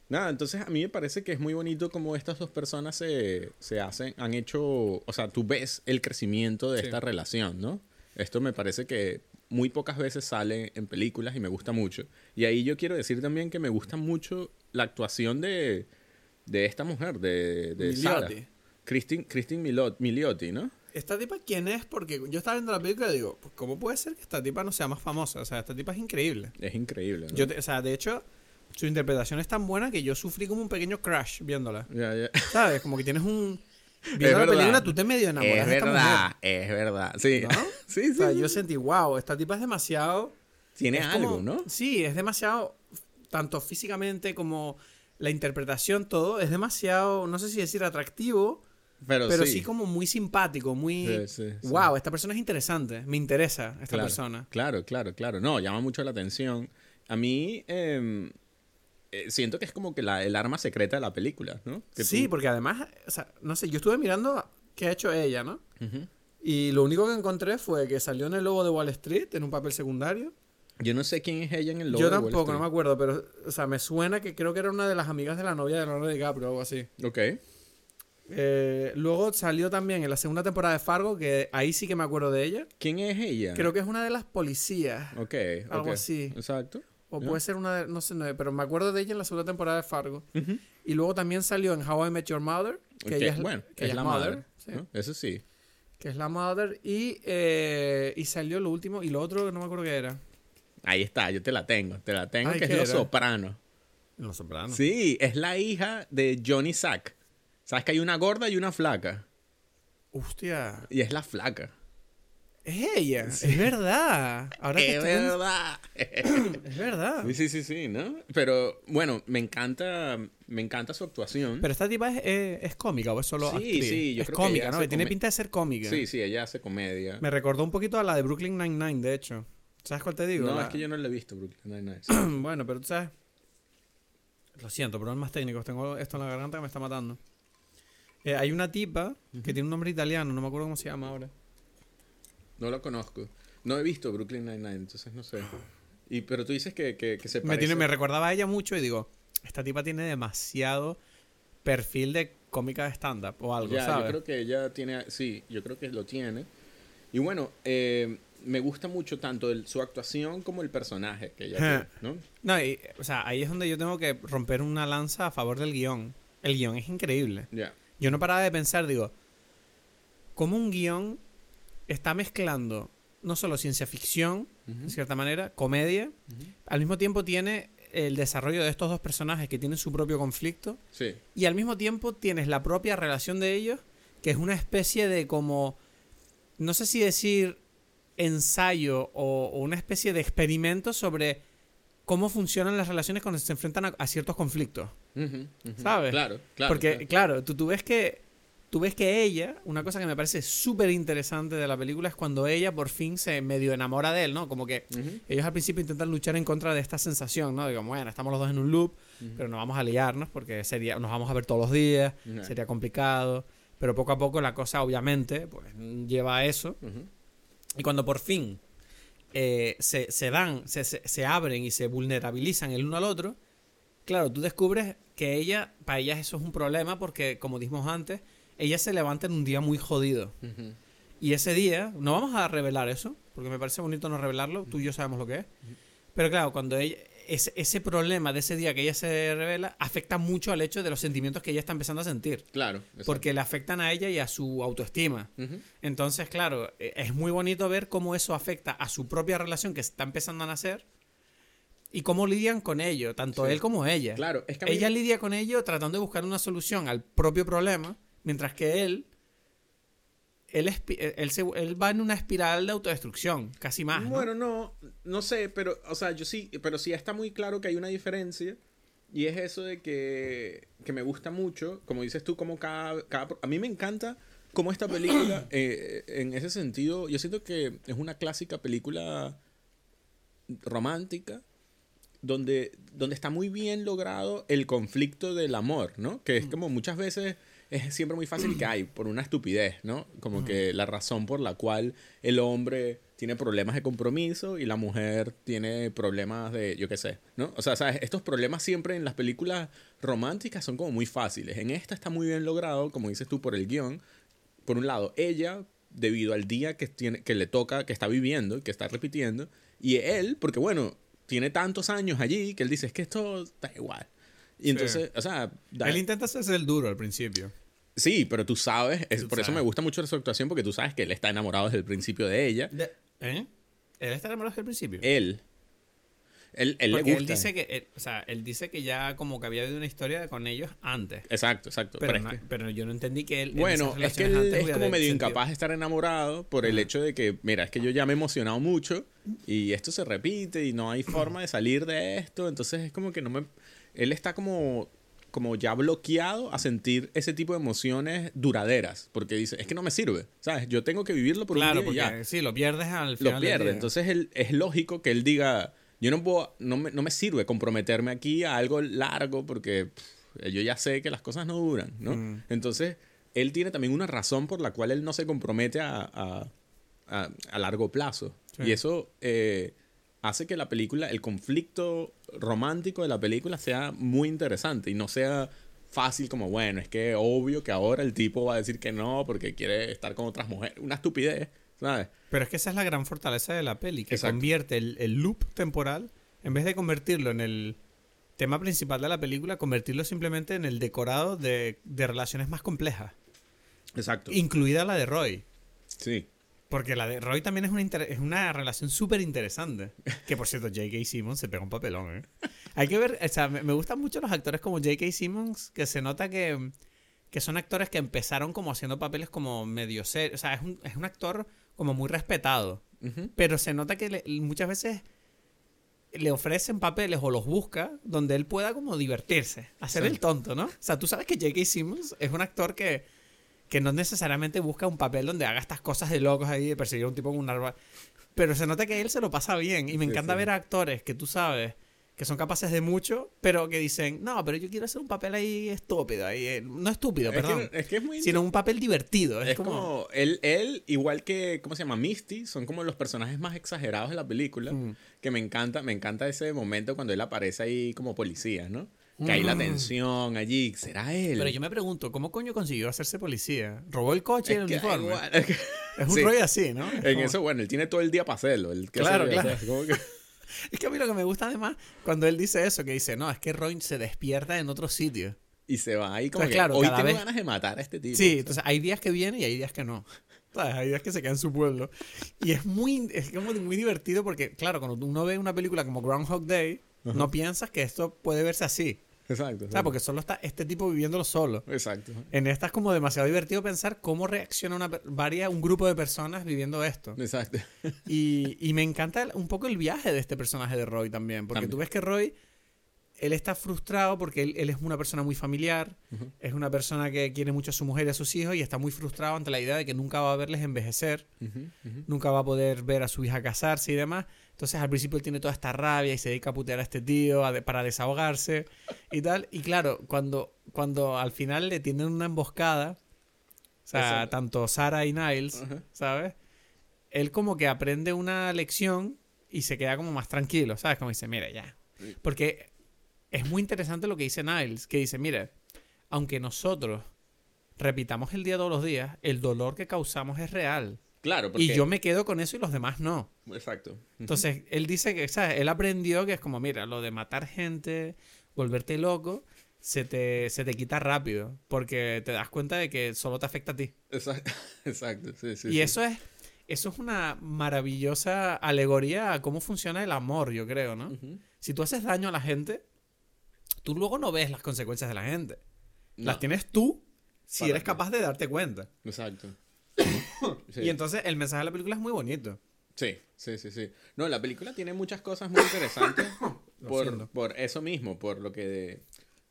Nada, entonces a mí me parece que es muy bonito como estas dos personas se, se hacen, han hecho, o sea, tú ves el crecimiento de Sí. esta relación, ¿no? Esto me parece que muy pocas veces sale en películas y me gusta mucho. Y ahí yo quiero decir también que me gusta mucho la actuación de, de esta mujer, de, de Sara. Christine, Christine Milot- Miliotti, ¿no? ¿Esta tipa quién es? Porque yo estaba viendo la película y digo, pues, ¿cómo puede ser que esta tipa no sea más famosa? O sea, esta tipa es increíble. Es increíble, ¿no? Yo te- o sea, de hecho, su interpretación es tan buena que yo sufrí como un pequeño crash viéndola. Ya, ya. ¿Sabes? Como que tienes un... Es Viendo la verdad. película, tú te medio enamoras Es de esta verdad, mujer. es verdad. Sí, ¿No? sí, sí. O sea, sí. yo sentí, wow, esta tipa es demasiado... Tiene es algo, como- ¿no? Sí, es demasiado, tanto físicamente como la interpretación, todo, es demasiado, no sé si decir atractivo, Pero, pero sí. sí. como muy simpático, muy... Sí, sí, sí. Wow, esta persona es interesante, me interesa esta claro, persona. Claro, claro, claro. No, llama mucho la atención. A mí em, eh, siento que es como que la, el arma secreta de la película, ¿no? Que Sí, tú- porque además, o sea, no sé, yo estuve mirando qué ha hecho ella, ¿no? Y lo único que encontré fue que salió en el logo de Wall Street en un papel secundario. Yo no sé quién es ella en el logo Yo tampoco, no me acuerdo, pero, o sea, me suena que creo que era una de las amigas de la novia de Leonardo DiCaprio o algo así. Ok. Eh, luego salió también en la segunda temporada de Fargo, que ahí sí que me acuerdo de ella. ¿Quién es ella? Creo que es una de las policías. Ok, algo así. Exacto. O puede ser una de, no sé, no, pero me acuerdo de ella en la segunda temporada de Fargo. Ujú. Y luego también salió en How I Met Your Mother, que ella es, bueno, que es ella la madre. sí, ¿no? Eso sí. que es la Mother. Y, eh, y salió lo último, y lo otro que no me acuerdo qué era. Ahí está, yo te la tengo. Te la tengo, Ay, que es ¿qué Los era? Sopranos. Los Sopranos. Sí, es la hija de Johnny Sack. ¿Sabes que hay una gorda y una flaca? Hostia. Y es la flaca. Es ella, es verdad. Ahora que Es verdad. Es verdad. Sí, sí, sí, sí, ¿no? Pero bueno, me encanta, me encanta su actuación. Pero esta tipa es, es- es cómica o es solo Sí, actriz? sí, yo es creo que cómica, ella ¿no? Que tiene pinta de ser cómica. Sí, sí, ella hace comedia. Me recordó un poquito a la de Brooklyn Nine-Nine, de hecho. ¿Sabes cuál te digo? no, La- es que yo no la he visto, Brooklyn Nine-Nine. bueno, pero tú sabes. Lo siento, problemas técnicos. Tengo esto en la garganta que me está matando. Eh, hay una tipa que tiene un nombre italiano, no me acuerdo cómo se llama ahora. No lo conozco. No he visto Brooklyn Nine-Nine, entonces no sé. Y, pero tú dices que, que, que se Me, parece... tiene, me recordaba a ella mucho y digo, esta tipa tiene demasiado perfil de cómica de stand-up o algo, Ya, ¿sabes? yo creo que ella tiene... Sí, yo creo que lo tiene. Y bueno, eh, me gusta mucho tanto el- su actuación como el personaje que ella tiene, ¿no? No, y, o sea, ahí es donde yo tengo que romper una lanza a favor del guion. El guion es increíble. Yo no paraba de pensar, digo, cómo un guion está mezclando no solo ciencia ficción, de cierta manera, comedia, al mismo tiempo tiene el desarrollo de estos dos personajes que tienen su propio conflicto, Sí. y al mismo tiempo tienes la propia relación de ellos, que es una especie de como, no sé si decir ensayo o, o una especie de experimento sobre cómo funcionan las relaciones cuando se enfrentan a- a ciertos conflictos. Ujú, ujú. ¿Sabes? Claro, claro. Porque, claro. claro, tú, tú ves que. Tú ves que ella, una cosa que me parece súper interesante de la película es cuando ella por fin se medio enamora de él, ¿no? Como que Ujú. ellos al principio intentan luchar en contra de esta sensación, ¿no? Digo, bueno, estamos los dos en un loop, pero no vamos a liarnos porque sería, nos vamos a ver todos los días, sería complicado. Pero poco a poco la cosa, obviamente, pues lleva a eso. Y cuando por fin eh, se, se dan, se, se, se abren y se vulnerabilizan el uno al otro, claro, tú descubres que ella, para ella eso es un problema porque, como dijimos antes, ella se levanta en un día muy jodido. Y ese día, no vamos a revelar eso, porque me parece bonito no revelarlo, tú y yo sabemos lo que es. Pero claro, cuando ella, ese, ese problema de ese día que ella se revela afecta mucho al hecho de los sentimientos que ella está empezando a sentir. Claro. exacto. Porque le afectan a ella y a su autoestima. Entonces, claro, e- es muy bonito ver cómo eso afecta a su propia relación que está empezando a nacer y cómo lidian con ello, tanto Sí. él como ella. Claro, es que a mí- Ella lidia con ello tratando de buscar una solución al propio problema, mientras que él, él, él, se- él va en una espiral de autodestrucción, casi más. ¿no? Bueno, no, no sé, pero, o sea, yo sí, pero sí está muy claro que hay una diferencia. Y es eso de que, que me gusta mucho, como dices tú, como cada, cada... A mí me encanta cómo esta película, eh, en ese sentido, yo siento que es una clásica película romántica, donde, donde está muy bien logrado el conflicto del amor, ¿no? Que es como muchas veces es siempre muy fácil que hay por una estupidez, ¿no? Como que la razón por la cual el hombre tiene problemas de compromiso y la mujer tiene problemas de, yo qué sé, ¿no? O sea, ¿sabes? Estos problemas siempre en las películas románticas son como muy fáciles. En esta está muy bien logrado, como dices tú, por el guion. Por un lado, ella, debido al día que, tiene, que le toca, que está viviendo, que está repitiendo, y él, porque bueno, tiene tantos años allí que él dice, es que esto está igual. Y entonces, o sea, da- Él intenta hacerse el duro al principio. sí, pero tú sabes, es- Tú por eso me gusta mucho su actuación, porque tú sabes que él está enamorado desde el principio de ella. ¿Eh? Él está enamorado desde el principio. Él. Él, él le gusta. él dice que, él- o sea, él dice que ya como que había habido una historia con ellos antes. Exacto, exacto. Pero, pero es no- que- pero yo no entendí que él. en Bueno, es que él es como medio incapaz de estar enamorado por el hecho de que, mira, es que yo ya me he emocionado mucho y esto se repite y no hay forma de salir de esto, entonces es como que no me... Él está como, como ya bloqueado a sentir ese tipo de emociones duraderas, porque dice, es que no me sirve, ¿sabes? Yo tengo que vivirlo por Claro, un día y porque ya. sí, lo pierdes al final. Lo del pierde, día. entonces él, es lógico que él diga, yo no puedo, no me, no me sirve comprometerme aquí a algo largo porque pff, yo ya sé que las cosas no duran, ¿no? Mm. Entonces, él tiene también una razón por la cual él no se compromete a, a, a- a largo plazo. Sí. Y eso eh, hace que la película, el conflicto romántico de la película sea muy interesante y no sea fácil como, bueno, es que obvio que ahora el tipo va a decir que no porque quiere estar con otras mujeres. Una estupidez, ¿sabes? Pero es que esa es la gran fortaleza de la peli, que Exacto. convierte el, el loop temporal, en vez de convertirlo en el tema principal de la película, convertirlo simplemente en el decorado de, de relaciones más complejas, Exacto. incluida la de Roy. Sí. Porque la de Roy también es una, es una relación súper interesante. Que por cierto, J.K. Simmons se pega un papelón, ¿eh? Hay que ver, o sea, me, me gustan mucho los actores como J.K. Simmons, que se nota que, que son actores que empezaron como haciendo papeles como medio serios. O sea, es un, es un actor como muy respetado. Pero se nota que le- muchas veces le ofrecen papeles o los busca donde él pueda como divertirse, hacer Sí. el tonto, ¿no? O sea, tú sabes que J.K. Simmons es un actor que, que no necesariamente busca un papel donde haga estas cosas de locos ahí, de perseguir a un tipo con un arma. Pero se nota que él se lo pasa bien. Y me encanta sí. ver a actores que tú sabes que son capaces de mucho, pero que dicen, no, pero yo quiero hacer un papel ahí estúpido. Ahí, eh, no estúpido, Es que- perdón. es que es muy sino un papel divertido. Es, Es como... como, él, él, igual que, ¿cómo se llama? Misty, son como los personajes más exagerados de la película. Mm. Que me encanta, me encanta ese momento cuando él aparece ahí como policía, ¿no? Que hay la tensión allí, ¿será él? Mm. Pero yo me pregunto, ¿cómo coño consiguió hacerse policía? ¿Robó el coche y el uniforme? igual, es que- Es un Sí. rollo así, ¿no? Es En como- eso, bueno, él tiene todo el día para hacerlo. el Claro, claro. ¿sabes? Como que- Es que a mí lo que me gusta además, cuando él dice eso, que dice, no, es que Roy se despierta en otro sitio. y se va ahí como Entonces, que claro, hoy tengo vez- ganas de matar a este tipo. Sí, entonces hay días que viene y hay días que no. ¿Sabes? Hay días que se queda en su pueblo. Y es muy, es como muy divertido porque, claro, cuando uno ve una película como Groundhog Day, no piensas que esto puede verse así. Exacto. Exacto. porque solo está este tipo viviéndolo solo. Exacto. En esta es como demasiado divertido pensar cómo reacciona una, varia, un grupo de personas viviendo esto. Exacto. Y, y me encanta el- un poco el viaje de este personaje de Roy también. Porque También. tú ves que Roy, él está frustrado porque él, él es una persona muy familiar, es una persona que quiere mucho a su mujer y a sus hijos y está muy frustrado ante la idea de que nunca va a verles envejecer, nunca va a poder ver a su hija casarse y demás. Entonces al principio él tiene toda esta rabia y se dedica a putear a este tío a de- para desahogarse y tal. Y claro, cuando, cuando al final le tienden una emboscada, o sea, Eso. tanto Sara y Niles. ¿sabes? Él como que aprende una lección y se queda como más tranquilo, ¿sabes? Como dice, mira, ya. Porque es muy interesante lo que dice Niles, que dice, mira, aunque nosotros repitamos el día todos los días, el dolor que causamos es real. Claro, porque... Y yo me quedo con eso y los demás no. Exacto. Entonces, él dice que, ¿sabes? Él aprendió que es como, mira, lo de matar gente, volverte loco, se te, se te quita rápido, porque te das cuenta de que solo te afecta a ti. Exacto. Exacto. Sí, sí, y sí. eso es eso es una maravillosa alegoría a cómo funciona el amor, yo creo, ¿no? Si tú haces daño a la gente, tú luego no ves las consecuencias de la gente. Las tienes tú si Para eres capaz de darte cuenta. Exacto. Sí. Y entonces el mensaje de la película es muy bonito. Sí, sí, sí, sí. No, la película tiene muchas cosas muy interesantes por, por eso mismo, por lo que...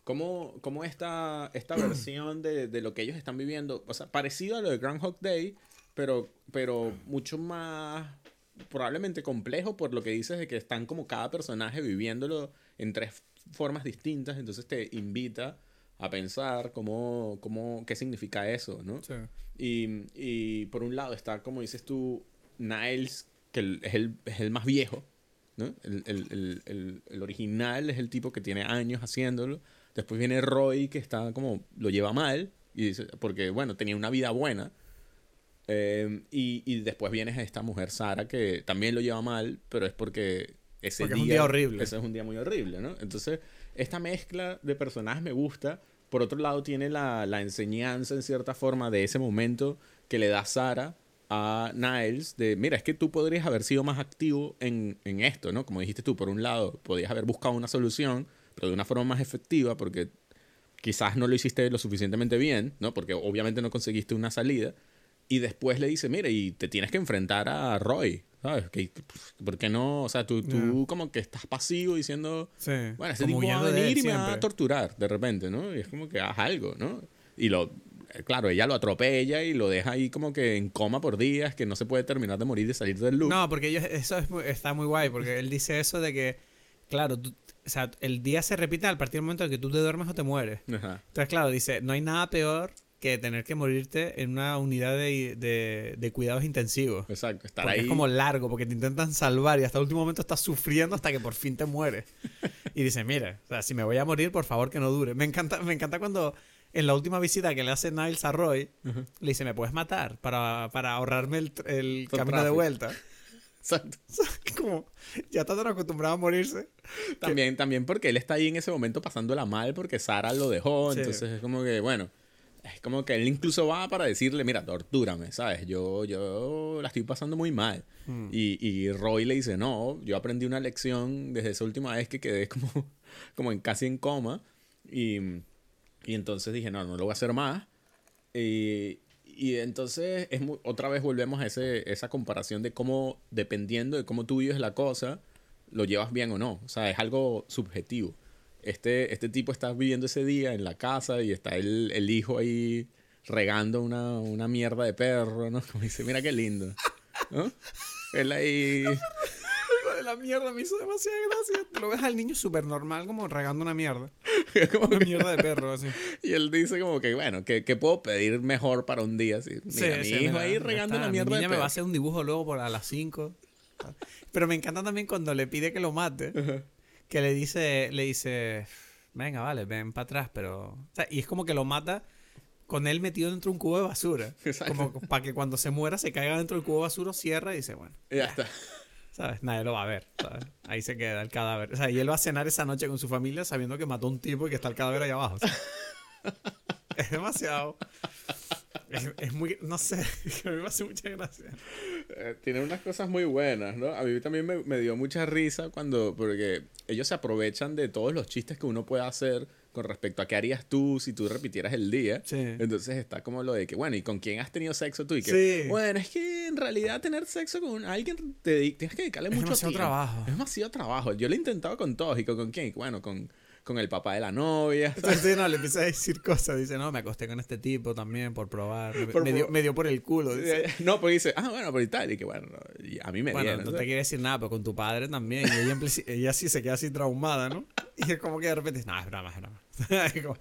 Cómo, cómo esta, esta versión de, de lo que ellos están viviendo, o sea, parecido a lo de Groundhog Day, pero, pero mucho más probablemente complejo por lo que dices de que están como cada personaje viviéndolo en tres formas distintas, entonces te invita a pensar cómo, cómo, qué significa eso, ¿no? Y, y por un lado está, como dices tú, Niles, que es, el, es el más viejo, ¿no? El, el- el- original es el tipo que tiene años haciéndolo. Después viene Roy, que está como, lo lleva mal, y dice, porque, bueno, tenía una vida buena. Eh, y, y después viene esta mujer, Sara, que también lo lleva mal, pero es porque ese Porque es un día horrible. Ese es un día muy horrible, ¿no? Entonces, esta mezcla de personajes me gusta. Por otro lado, tiene la, enseñanza, en cierta forma, de ese momento que le da Sara a Niles de, mira, es que tú podrías haber sido más activo en, en esto, ¿no? Como dijiste tú, por un lado, podías haber buscado una solución, pero de una forma más efectiva, porque quizás no lo hiciste lo suficientemente bien, ¿no? Porque obviamente no conseguiste una salida. Y después le dice, mira, y te tienes que enfrentar a Roy, ¿sabes? Que, ¿Por qué no? O sea, tú, tú como que estás pasivo diciendo, Sí. bueno, este Como tipo va a venir y me va a torturar de repente, ¿no? Y es como que haz algo, ¿no? Y lo, eh, claro, ella lo atropella y lo deja ahí como que en coma por días, que no se puede terminar de morir y salir del loop. No, porque ellos, eso es está muy guay, porque él dice eso de que, claro, tú- o sea, el día se repite al partir del momento en que tú te duermes o te mueres. Ajá. Entonces, claro, dice, no hay nada peor que tener que morirte en una unidad de, de- de cuidados intensivos. Exacto, estar Porque ahí. es como largo, porque te intentan salvar y hasta el último momento estás sufriendo hasta que por fin te mueres. Y dice, mira, o sea, si me voy a morir, por favor que no dure. Me encanta, me encanta cuando en la última visita que le hace Niles a Roy, le dice, ¿me puedes matar para, para ahorrarme el, el camino de tráfico. vuelta? Exacto. Como, ya está tan acostumbrado a morirse. También, también porque él está ahí en ese momento pasándola mal porque Sara lo dejó. Sí. Entonces es como que, bueno, es como que él incluso va para decirle, mira, tortúrame, ¿sabes? Yo, yo la estoy pasando muy mal. Hmm. Y, y Roy le dice, no, yo aprendí una lección desde esa última vez que quedé como, como en casi en coma. Y, y entonces dije, no, no lo voy a hacer más. Y, y entonces es mu- otra vez volvemos a ese, esa comparación de cómo, dependiendo de cómo tú vives la cosa, lo llevas bien o no. O sea, es algo subjetivo. Este, este tipo está viviendo ese día en la casa y está el, el hijo ahí regando una, una mierda de perro, ¿no? Como dice, mira qué lindo. ¿no? Él ahí... Hijo de la mierda, me hizo demasiada gracia. Te lo ves al niño súper normal, como regando una mierda. como Una que- mierda de perro, así. y él dice como que, bueno, ¿qué, qué puedo pedir mejor para un día? Así, mira, mi sí, hijo mira, ahí regando está, una mi mierda de niña me va a perro. hacer un dibujo luego por a las 5. Pero me encanta también cuando le pide que lo mate. Que le dice, le dice, venga, vale, ven para atrás, pero... o sea, y es como que lo mata con él metido dentro de un cubo de basura. Exacto. Como para que cuando se muera se caiga dentro del cubo de basura, cierra y dice, bueno, ya está. ¿sabes? Nadie lo va a ver. ¿sabes? Ahí se queda el cadáver. O sea, y él va a cenar esa noche con su familia sabiendo que mató a un tipo y que está el cadáver ahí abajo. ¿sabes? es demasiado... Es, es muy... No sé, a mí me hace mucha gracia. Eh, tiene unas cosas muy buenas, ¿no? A mí también me, me dio mucha risa cuando, porque ellos se aprovechan de todos los chistes que uno puede hacer con respecto a qué harías tú si tú repitieras el día. Sí. Entonces está como lo de que, bueno, ¿y con quién has tenido sexo tú? Y que, Sí. bueno, es que en realidad tener sexo con alguien te tienes que dedicarle Es mucho demasiado tiempo. trabajo. Es demasiado trabajo. Yo lo he intentado con todos. ¿Y con, con quién? Bueno, con, con el papá de la novia. Entonces, no, le empieza a decir cosas. Dice, no, me acosté con este tipo también por probar. Me, Por me dio, me dio por el culo. dice. No, porque dice, ah, bueno, pero y tal. Y que, bueno, a mí me Bueno, dieron. no te quiere decir nada, pero con tu padre también. Y ella, ella sí se queda así traumada, ¿no? Y es como que de repente, no, es broma, es broma. y como,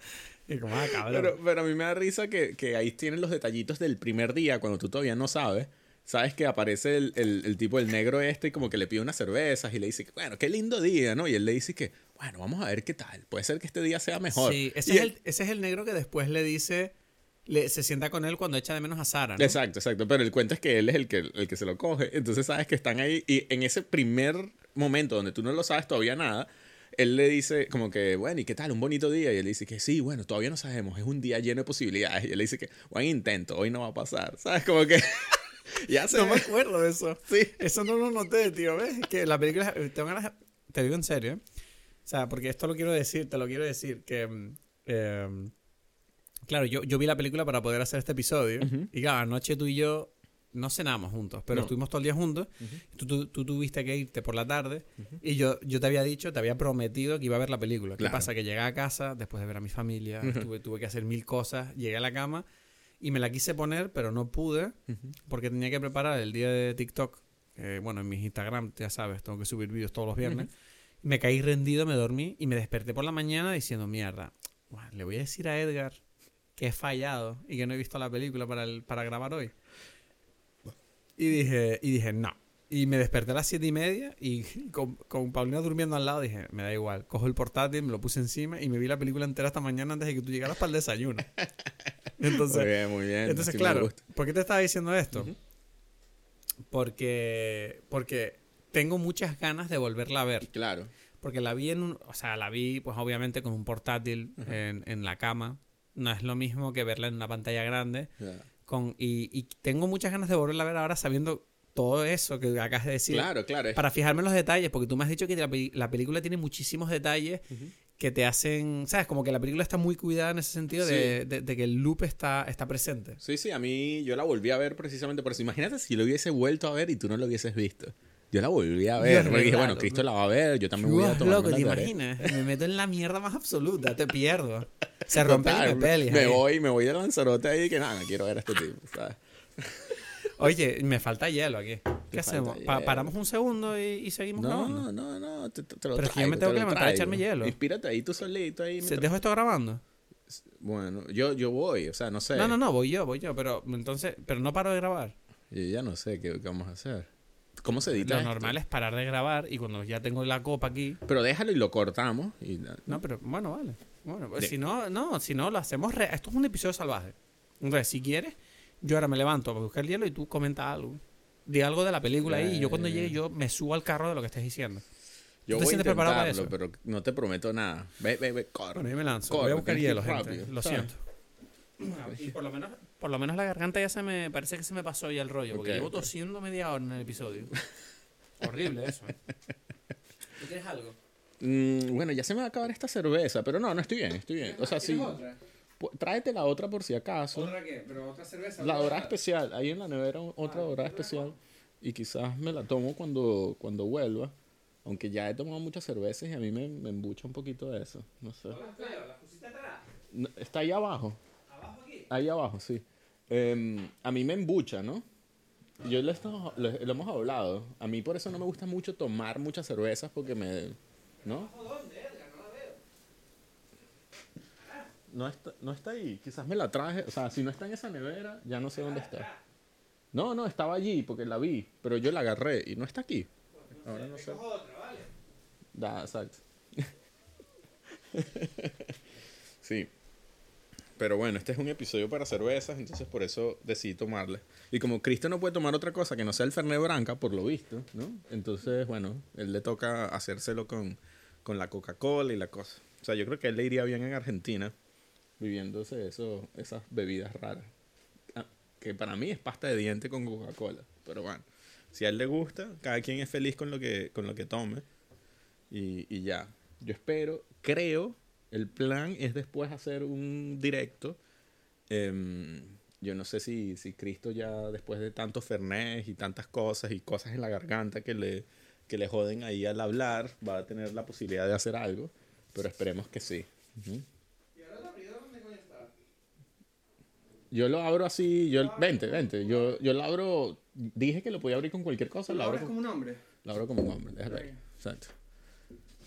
y como, ah, cabrón. Pero, pero a mí me da risa que, que ahí tienen los detallitos del primer día, cuando tú todavía no sabes. Sabes que aparece el, el, el tipo, el negro este, y como que le pide unas cervezas y le dice, bueno, qué lindo día, ¿no? Y él le dice que, bueno, vamos a ver qué tal. Puede ser que este día sea mejor. Sí, ese Y es, el, ese es el negro que después le dice, le, se sienta con él cuando echa de menos a Sara, ¿no? Exacto, exacto. Pero el cuento es que él es el que, el que se lo coge. Entonces sabes que están ahí y en ese primer momento donde tú no lo sabes todavía nada, él le dice como que, bueno, ¿y qué tal? Un bonito día. Y él dice que sí, bueno, todavía no sabemos. Es un día lleno de posibilidades. Y él dice que, buen intento, hoy no va a pasar. ¿Sabes? Como que... ya se... No me acuerdo de eso. Sí. Eso no lo noté, tío. ¿Ves? Que la película. Ganas- te digo en serio. ¿eh? O sea, porque esto lo quiero decir, te lo quiero decir. Que. eh, claro, yo, yo vi la película para poder hacer este episodio. Y claro, anoche tú y yo no cenamos juntos, pero No. estuvimos todo el día juntos. tú, tú, tú tuviste que irte por la tarde. Y yo, yo te había dicho, te había prometido que iba a ver la película. ¿Qué Claro. pasa? Que llegué a casa después de ver a mi familia. tuve, tuve que hacer mil cosas. Llegué a la cama. Y me la quise poner, pero no pude porque tenía que preparar el día de TikTok. que, bueno, en mis Instagram, ya sabes, tengo que subir vídeos todos los viernes. Me caí rendido, me dormí y me desperté por la mañana diciendo, mierda, le voy a decir a Edgar que he fallado y que no he visto la película para, el- para grabar hoy. Y dije, y dije, no. Y me desperté a las siete y media y con, con Paulina durmiendo al lado dije, me da igual. Cojo el portátil, me lo puse encima y me vi la película entera esta mañana antes de que tú llegaras para el desayuno. Entonces, muy bien, muy bien. entonces, claro. ¿por qué te estaba diciendo esto? Porque, porque tengo muchas ganas de volverla a ver. Claro. Porque la vi en un, o sea, la vi pues obviamente con un portátil en, en la cama. No es lo mismo que verla en una pantalla grande. Con, y, y tengo muchas ganas de volverla a ver ahora sabiendo todo eso que acabas de decir. Claro, claro. Para fijarme en los detalles, porque tú me has dicho que la película tiene muchísimos detalles que te hacen, ¿sabes? Como que la película está muy cuidada en ese sentido de, de- de que el loop está, está presente. Sí, sí, a mí yo la volví a ver precisamente por eso. Imagínate si lo hubiese vuelto a ver y tú no lo hubieses visto. Yo la volví a ver. Porque dije, bueno, Cristo la va a ver, yo también voy a tomar loco, ¿te imaginas? Me meto en la mierda más absoluta, te pierdo. Se rompe el pelis. me voy, me voy de lanzarote ahí que nada, no quiero ver a este tipo, ¿sabes? Oye, me falta hielo aquí. ¿Qué hacemos? ¿Paramos un segundo y, seguimos grabando? No, no, no, te, lo Pero es que yo me tengo te que levantar a echarme hielo. Inspírate ahí tú solito ahí. ¿Se dejo esto grabando? Bueno, yo, yo voy, o sea, no sé. No, no, no, voy yo, voy yo, pero entonces, pero no paro de grabar. Yo ya no sé qué, qué vamos a hacer. ¿Cómo se edita Lo esto? normal es parar de grabar y cuando ya tengo la copa aquí. Pero déjalo y lo cortamos. Y, No, pero bueno, vale. Bueno, pues De- si no, no, si no lo hacemos. re- Esto es un episodio salvaje. Entonces, si quieres, yo ahora me levanto a buscar hielo y tú comenta algo. Di algo de la película ahí y yo cuando Eh. llegue yo me subo al carro de lo que estés diciendo. Yo ¿Tú te voy a sientes preparado para intentarlo, pero no te prometo nada. Ve, ve, ve, corre. Bueno, yo me lanzo. Corre, Voy a buscar hielo, gente. rápido, Lo ¿sabes? siento. Y por lo menos, por lo menos la garganta ya se me parece que se me pasó ya el rollo, porque llevo tosiendo media hora en el episodio. Horrible eso. ¿eh? ¿Tú quieres algo? Mm, bueno, ya se me va a acabar esta cerveza, pero no, no estoy bien, estoy bien. O sea, sí. pu- tráete la otra por si acaso. qué? ¿Pero otra cerveza? La dorada especial. Ahí en la nevera otra dorada especial. Y quizás me la tomo cuando, cuando vuelva. Aunque ya he tomado muchas cervezas y a mí me, me embucha un poquito de eso. No sé. No, Está ahí abajo. Ahí abajo, sí. Em, a mí me embucha, ¿no? Yo le- lo hemos hablado. A mí por eso no me gusta mucho tomar muchas cervezas porque me... ¿No? No está, no está ahí. Quizás me la traje. O sea, si no está en esa nevera, ya no sé dónde está. No, no, estaba allí porque la vi. Pero yo la agarré y no está aquí. Ahora no sé. Da, exacto. sí. Pero bueno, este es un episodio para cervezas, entonces por eso decidí tomarle. Y como Cristo no puede tomar otra cosa que no sea el Fernet Branca, por lo visto, ¿no? Entonces, bueno, él le toca hacérselo con, con la Coca-Cola y la cosa. O sea, yo creo que él le iría bien en Argentina, viviéndose eso, esas bebidas raras. Ah, Que para mí es pasta de diente con Coca-Cola. Pero bueno, si a él le gusta, cada quien es feliz con lo que, con lo que tome. Y, y ya. Yo espero, creo, el plan es después hacer un directo. Em, yo no sé si, si Cristo ya después de tantos fernés y tantas cosas y cosas en la garganta que le, que le joden ahí al hablar, va a tener la posibilidad de hacer algo. Pero esperemos que sí. Ujú. Yo lo abro así, yo, vente, vente, yo, yo lo abro, dije que lo podía abrir con cualquier cosa, lo abro con, un hombre? lo abro como un hombre, déjalo ahí. Exacto.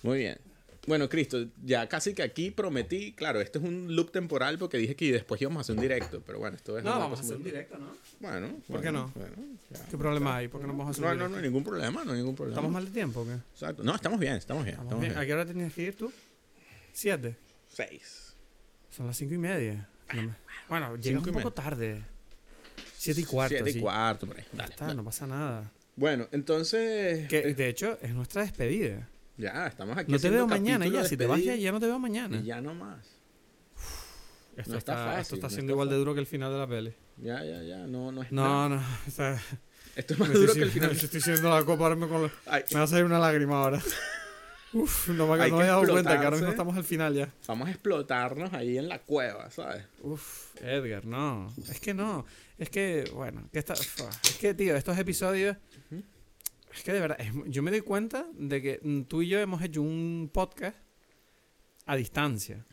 Muy bien. Bueno, Cristo, ya casi que aquí prometí, claro, este es un loop temporal porque dije que después íbamos a hacer un directo, pero bueno, esto es No, vamos a hacer un directo, ¿no? Bueno, ¿Por qué bueno, no? bueno, ya. ¿Qué problema hay? ¿Por qué no vamos a hacer No, un no, no directo? hay ningún problema, no hay ningún problema. ¿Estamos mal de tiempo o qué? Exacto. No, estamos bien, estamos bien. Estamos Estamos bien. bien. ¿A qué hora tenías que ir tú? ¿Siete? Seis. Son las cinco y media. No me- Bueno, y un poco media. tarde. Siete y cuarto. Siete y sí. cuarto, por ahí. Dale, está, dale. no pasa nada. Bueno, entonces... Que eh, de hecho es nuestra despedida. Ya, estamos aquí No te veo mañana ya. Si te vas ya, ya no te veo mañana. Y ya no más. Esto, No está está, fácil, esto está no siendo está igual de duro que el final de la peli. Ya, ya, ya. No, no es nada. No, no. o sea, Esto es más duro estoy, que el final. me estoy haciendo la copa ahora me, con me va a salir una lágrima ahora. Uf, no me, no me he dado cuenta que ahora mismo estamos al final ya. vamos a explotarnos ahí en la cueva, ¿sabes? Uf, Edgar, no. Es que no. Es que, bueno, que está, fua. es que, tío, estos episodios. Es que de verdad, yo me doy cuenta de que mm, tú y yo hemos hecho un podcast a distancia.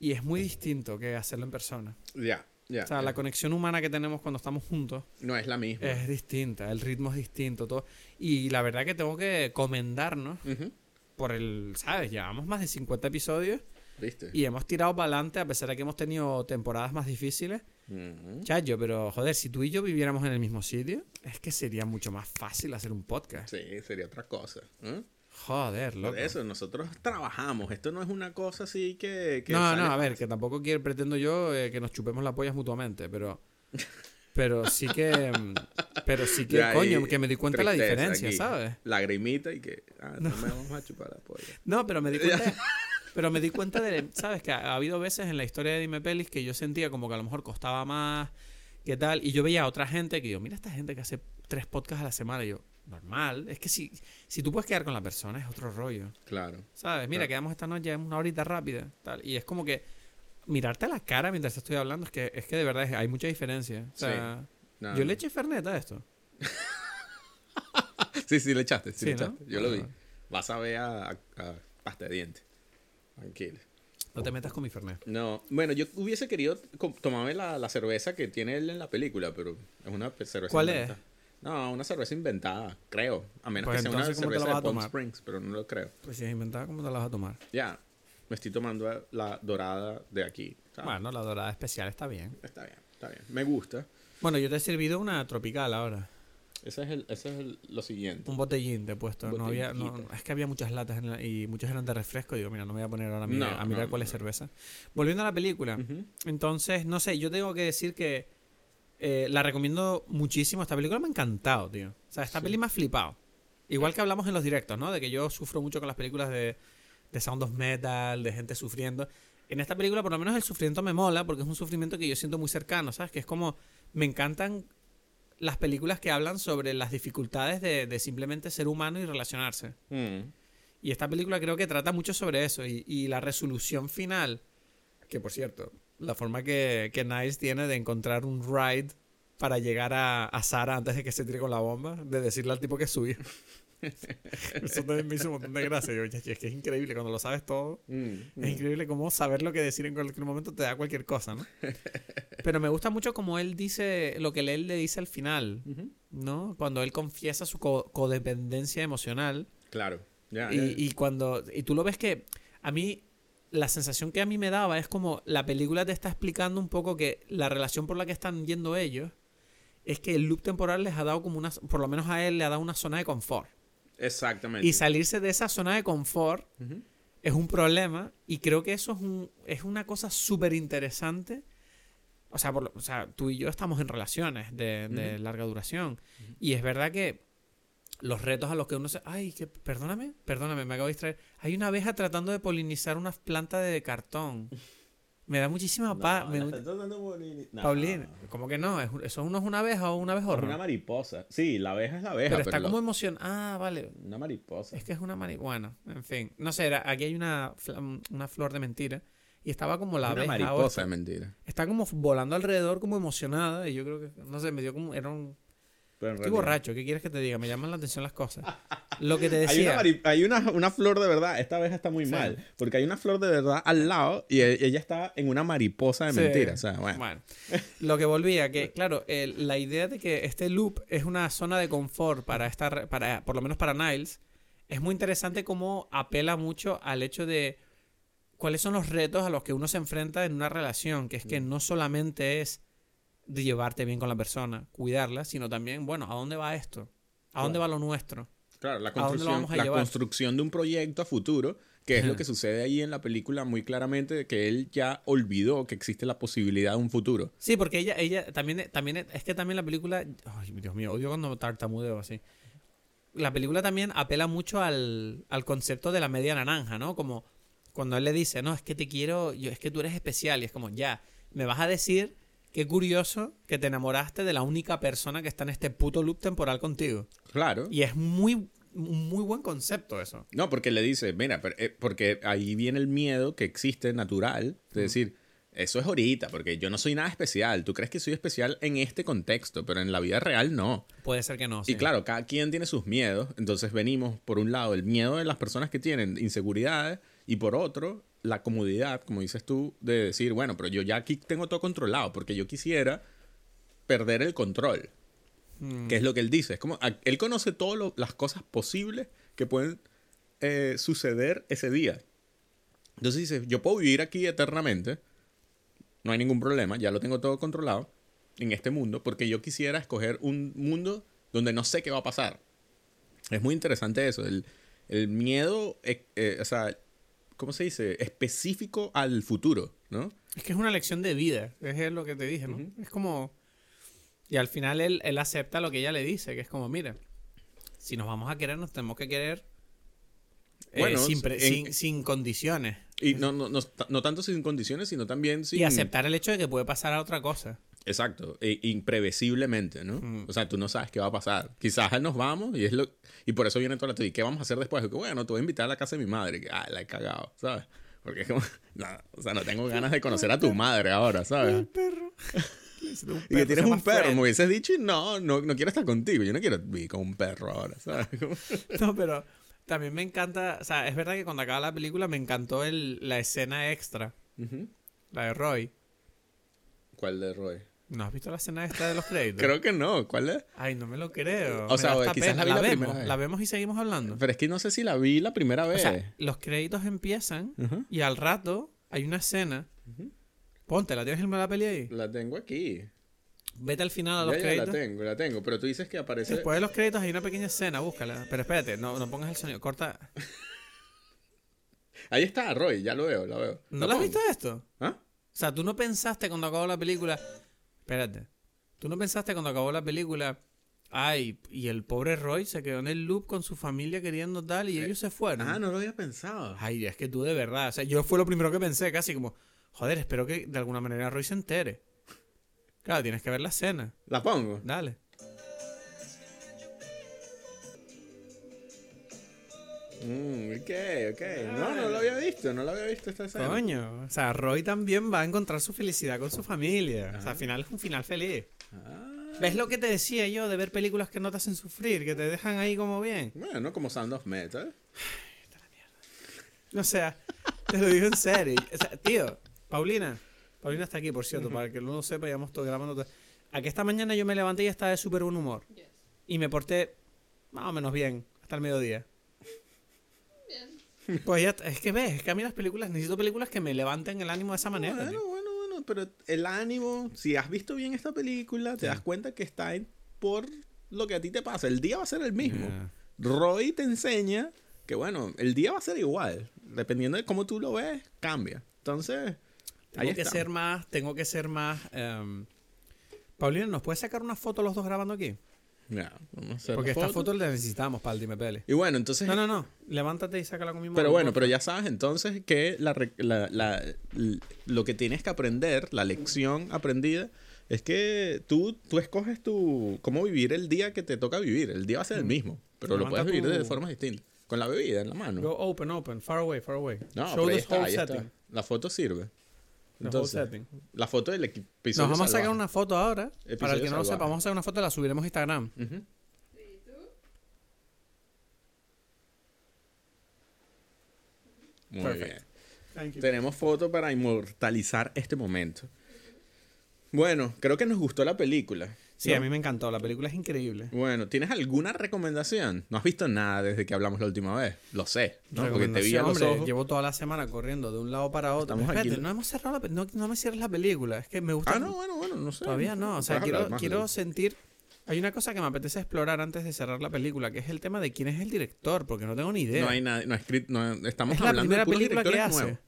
Y es muy distinto que hacerlo en persona. Ya, ya. O sea, la conexión humana que tenemos cuando estamos juntos No es la misma. es distinta, el ritmo es distinto, todo. Y la verdad que tengo que comendarnos por el, ¿sabes? Llevamos más de 50 episodios ¿Viste? y hemos tirado para adelante a pesar de que hemos tenido temporadas más difíciles. Ujú. Chayo, pero joder, si tú y yo viviéramos en el mismo sitio, es que sería mucho más fácil hacer un podcast. Sí, sería otra cosa. ¿eh? Joder, loco. Por eso, nosotros trabajamos. Esto no es una cosa así que. que No, no, a ver, que tampoco quiero, pretendo yo eh, que nos chupemos las pollas mutuamente, pero. Pero sí que. Pero sí que, Ya coño, que me di cuenta de la diferencia, aquí. ¿sabes? Lagrimita y que. Ah, no, me vamos a chupar la polla. No, pero me di cuenta. pero me di cuenta de. ¿Sabes? Que ha, ha habido veces en la historia de Dime Pelis que yo sentía como que a lo mejor costaba más. ¿Qué tal? Y yo veía a otra gente que yo, mira esta gente que hace tres podcasts a la semana. Y yo, normal. Es que si, si tú puedes quedar con la persona, es otro rollo. Claro. ¿Sabes? Mira, Claro. quedamos esta noche una horita rápida. Tal. Y es como que mirarte a la cara mientras estoy hablando, es que, es que de verdad es- hay mucha diferencia. O sea, No, yo no. le eché Fernet a esto. Sí, sí, le echaste. Sí, Sí, le ¿no? echaste. Yo lo vi. Vas a ver a, a- a pasta de dientes. Tranquilo. No te metas con mi Fernet. No, bueno, yo hubiese querido tomarme la, la cerveza que tiene él en la película, pero es una cerveza ¿Cuál es? No, una cerveza inventada, creo. A menos Pues que sea una entonces, ¿cómo te la cerveza de Palm? Springs, pero no lo creo. Pues si es inventada, ¿cómo te la vas a tomar? Ya, me estoy tomando la dorada de aquí. ¿sabes? Bueno, la dorada especial está bien. Está bien, está bien. Me gusta. Bueno, yo te he servido una tropical ahora. Ese es, el, ese es el- lo siguiente. Un botellín te he puesto. No había, no- es que había muchas latas en la- y muchas eran de refresco. Digo, mira, no me voy a poner ahora a mirar, No, a mirar cuál es cerveza. Volviendo a la película. Ujú. Entonces, no sé, yo tengo que decir que eh, la recomiendo muchísimo. Esta película me ha encantado, tío. O sea, esta Sí. peli me ha flipado. Igual que hablamos en los directos, ¿no? De que yo sufro mucho con las películas de, de sound of metal, de gente sufriendo. En esta película, por lo menos, el sufrimiento me mola porque es un sufrimiento que yo siento muy cercano, ¿sabes? Que es como. Me encantan las películas que hablan sobre las dificultades de, de simplemente ser humano y relacionarse. Mm. Y esta película creo que trata mucho sobre eso. Y, y la resolución final, que por cierto, la forma que, que Niles tiene de encontrar un ride para llegar a, a Sara antes de que se tire con la bomba, de decirle al tipo que es su hijo. Eso también me hizo un montón de gracia. Yo, "Ya, es que es increíble cuando lo sabes todo. Mm, Es increíble cómo saber lo que decir en cualquier momento te da cualquier cosa, ¿no? Pero me gusta mucho como él dice, lo que él le dice al final. ¿no? Cuando él confiesa su co- codependencia emocional. Claro. Y, y cuando. Y tú lo ves que. A mí. La sensación que a mí me daba es como la película te está explicando un poco que la relación por la que están yendo ellos es que el loop temporal les ha dado como una. Por lo menos a él le ha dado una zona de confort. Exactamente. Y salirse de esa zona de confort es un problema y creo que eso es, un, es una cosa súper interesante. O sea, por o sea, tú y yo estamos en relaciones de, larga duración y es verdad que los retos a los que uno se... Ay, que, perdóname, perdóname, me acabo de distraer. Hay una abeja tratando de polinizar una planta de cartón. Me da muchísima paz. No, me- no. Paulina, ¿cómo que no? ¿Es- ¿Eso no es una abeja o un Es abejorro? una mariposa. Sí, la abeja es la abeja. pero Pero, está como emocionada. Ah, vale. Una mariposa. Es que es una mari... Bueno, en fin. No sé, era- aquí hay una, una flor de mentira. Y estaba como la una abeja. mariposa, está- es mentira. Está como volando alrededor, como emocionada. Y yo creo que, no sé, me dio como. Era un. Pero Estoy realidad- borracho, ¿qué quieres que te diga? Me llaman la atención las cosas. Lo que te Hay, una, decía. hay una, una flor de verdad. Esta abeja está muy Sí. mal. Porque hay una flor de verdad al lado y e- ella está en una mariposa de Sí. mentira. O sea, bueno. Bueno, lo que volvía, que claro, la idea de que este loop es una zona de confort para esta, para, por lo menos para Niles, es muy interesante cómo apela mucho al hecho de cuáles son los retos a los que uno se enfrenta en una relación, que es que no solamente es de llevarte bien con la persona, cuidarla, sino también, bueno, ¿a dónde va esto? ¿A dónde va lo nuestro? Claro, la ¿A dónde lo construcción, vamos a la llevar? construcción de un proyecto a futuro, que es lo que sucede ahí en la película muy claramente, que él ya olvidó que existe la posibilidad de un futuro. Sí, porque ella, ella también, también, es que también la película, ay, Dios mío, odio cuando tartamudeo así. La película también apela mucho al, al concepto de la media naranja, ¿no? Como cuando él le dice, no, es que te quiero, yo, es que tú eres especial, y es como, ya, me vas a decir, qué curioso que te enamoraste de la única persona que está en este puto loop temporal contigo. Claro. Y es muy, muy buen concepto eso. No, porque le dice, mira, pero, eh, porque ahí viene el miedo que existe natural de decir, eso es ahorita, porque yo no soy nada especial. Tú crees que soy especial en este contexto, pero en la vida real no. Puede ser que no. Y claro, cada quien tiene sus miedos. Entonces venimos, por un lado, el miedo de las personas que tienen inseguridades y por otro, la comodidad, como dices tú, de decir, bueno, pero yo ya aquí tengo todo controlado porque yo quisiera perder el control. Mm. Que es lo que él dice. Es como, él conoce todas las cosas posibles que pueden eh, suceder ese día. Entonces dice, yo puedo vivir aquí eternamente, no hay ningún problema, ya lo tengo todo controlado en este mundo, porque yo quisiera escoger un mundo donde no sé qué va a pasar. Es muy interesante eso, el, el miedo, eh, eh, o sea, ¿cómo se dice? Específico al futuro, ¿no? Es que es una lección de vida, es lo que te dije, ¿no? Es como... Y al final él, él acepta lo que ella le dice, que es como, mira, si nos vamos a querer, nos tenemos que querer eh, Bueno, sin, en- sin, sin condiciones. Y no, no, no, no tanto sin condiciones, sino también sin... Y aceptar el hecho de que puede pasar a otra cosa. Exacto, e- imprevisiblemente, ¿no? Mm. O sea, tú no sabes qué va a pasar. Quizás nos vamos y es lo y por eso viene toda la teoría. ¿Qué vamos a hacer después? Que bueno, te voy a invitar a la casa de mi madre. Ah, la he cagado, ¿sabes? Porque es como, no, o sea, no tengo ganas de conocer a tu madre ahora, ¿sabes? perro. Y que tienes un perro, me hubieses dicho, y no, no, no quiero estar contigo. Yo no quiero vivir con un perro ahora, ¿sabes? No, pero también me encanta, o sea, es verdad que cuando acaba la película me encantó el, la escena extra, la de Roy. ¿Cuál de Roy? ¿No has visto la escena extra de los créditos? Creo que no, ¿cuál es? Ay, no me lo creo. O Me sea, quizás pena. la vi la vemos, primera vez. la vemos y seguimos hablando. Pero es que no sé si la vi la primera O vez. sea, los créditos empiezan y al rato hay una escena. Ponte, ¿la tienes en la peli ahí? La tengo aquí. Vete al final a los Ya, ya, la créditos. tengo, la tengo. Pero tú dices que aparece... Después de los créditos hay una pequeña escena, búscala. Pero espérate, no, no pongas el sonido, corta. Ahí está, Roy, ya lo veo, la veo. ¿No La lo has visto esto? ¿Ah? O sea, tú no pensaste cuando acabó la película. Espérate. Tú no pensaste cuando acabó la película. Ay, y el pobre Roy se quedó en el loop con su familia queriendo tal y ellos se fueron. Ah, no lo había pensado. Ay, es que tú de verdad. O sea, yo fue lo primero que pensé, casi como, joder, espero que de alguna manera Roy se entere. Claro, tienes que ver la escena. La pongo. Dale. Mm, ok, ok. No, no lo había visto, no lo había visto esta escena. Coño, o sea, Roy también va a encontrar su felicidad con su familia. O sea, al final es un final feliz. Ah, ¿Ves lo que te decía yo de ver películas que no te hacen sufrir, que te dejan ahí como bien? bueno, como Sound of Metal. O sea, te lo digo en serio. O sea, tío, Paulina. Paulina está aquí, por cierto, para que no lo sepa, ya hemos todo grabando. todo. A que esta mañana yo me levanté y estaba de súper buen humor. Y me porté más o menos bien hasta el mediodía. Pues ya, es que ves, es que a mí las películas, necesito películas que me levanten el ánimo de esa manera. Bueno, tío. bueno, bueno, pero el ánimo, si has visto bien esta película, te das cuenta que está en- por lo que a ti te pasa. El día va a ser el mismo. Yeah. Roy te enseña que, bueno, el día va a ser igual. Dependiendo de cómo tú lo ves, cambia. Entonces, ahí Tengo que está. ser más, tengo que ser más. em, Paulina, ¿nos puedes sacar una foto los dos grabando aquí? Vamos a Porque esta foto. la necesitamos para el Dime Pele. Y bueno, entonces... No, no, no. Levántate y sácala con mi Pero bueno, pero ya sabes entonces que la, la- la- lo que tienes que aprender, la lección aprendida, es que tú, tú escoges tu, cómo vivir el día que te toca vivir. El día va a ser el mismo, pero lo Mm. Puedes vivir tu- de formas distintas. Con la bebida en la mano. Go open, open. Far away, far away. no, Show this está, whole ahí está. setting. La foto sirve. Entonces, la foto del equi- Nos episodio vamos a sacar una foto ahora. para el Episodio que no lo sepa, vamos a sacar una foto y la subiremos a Instagram. Ujú. Muy Perfect. bien. Tenemos foto para inmortalizar este momento. Bueno, creo que nos gustó la película. Sí, ¿no? a mí me encantó. La película es increíble. Bueno, ¿tienes alguna recomendación? No has visto nada desde que hablamos la última vez. Lo sé, ¿no? Porque te vi a los ojos. Llevo toda la semana corriendo de un lado para otro. Estamos Espérate, aquí. no hemos cerrado la no, no me cierres la película. Es que me gusta. Ah, no, bueno, bueno, no sé. Todavía no. O sea, quiero, quiero de- sentir. Hay una cosa que me apetece explorar antes de cerrar la película, que es el tema de quién es el director, porque no tengo ni idea. No hay nada, no, no estamos es la hablando primera de puros película que hace.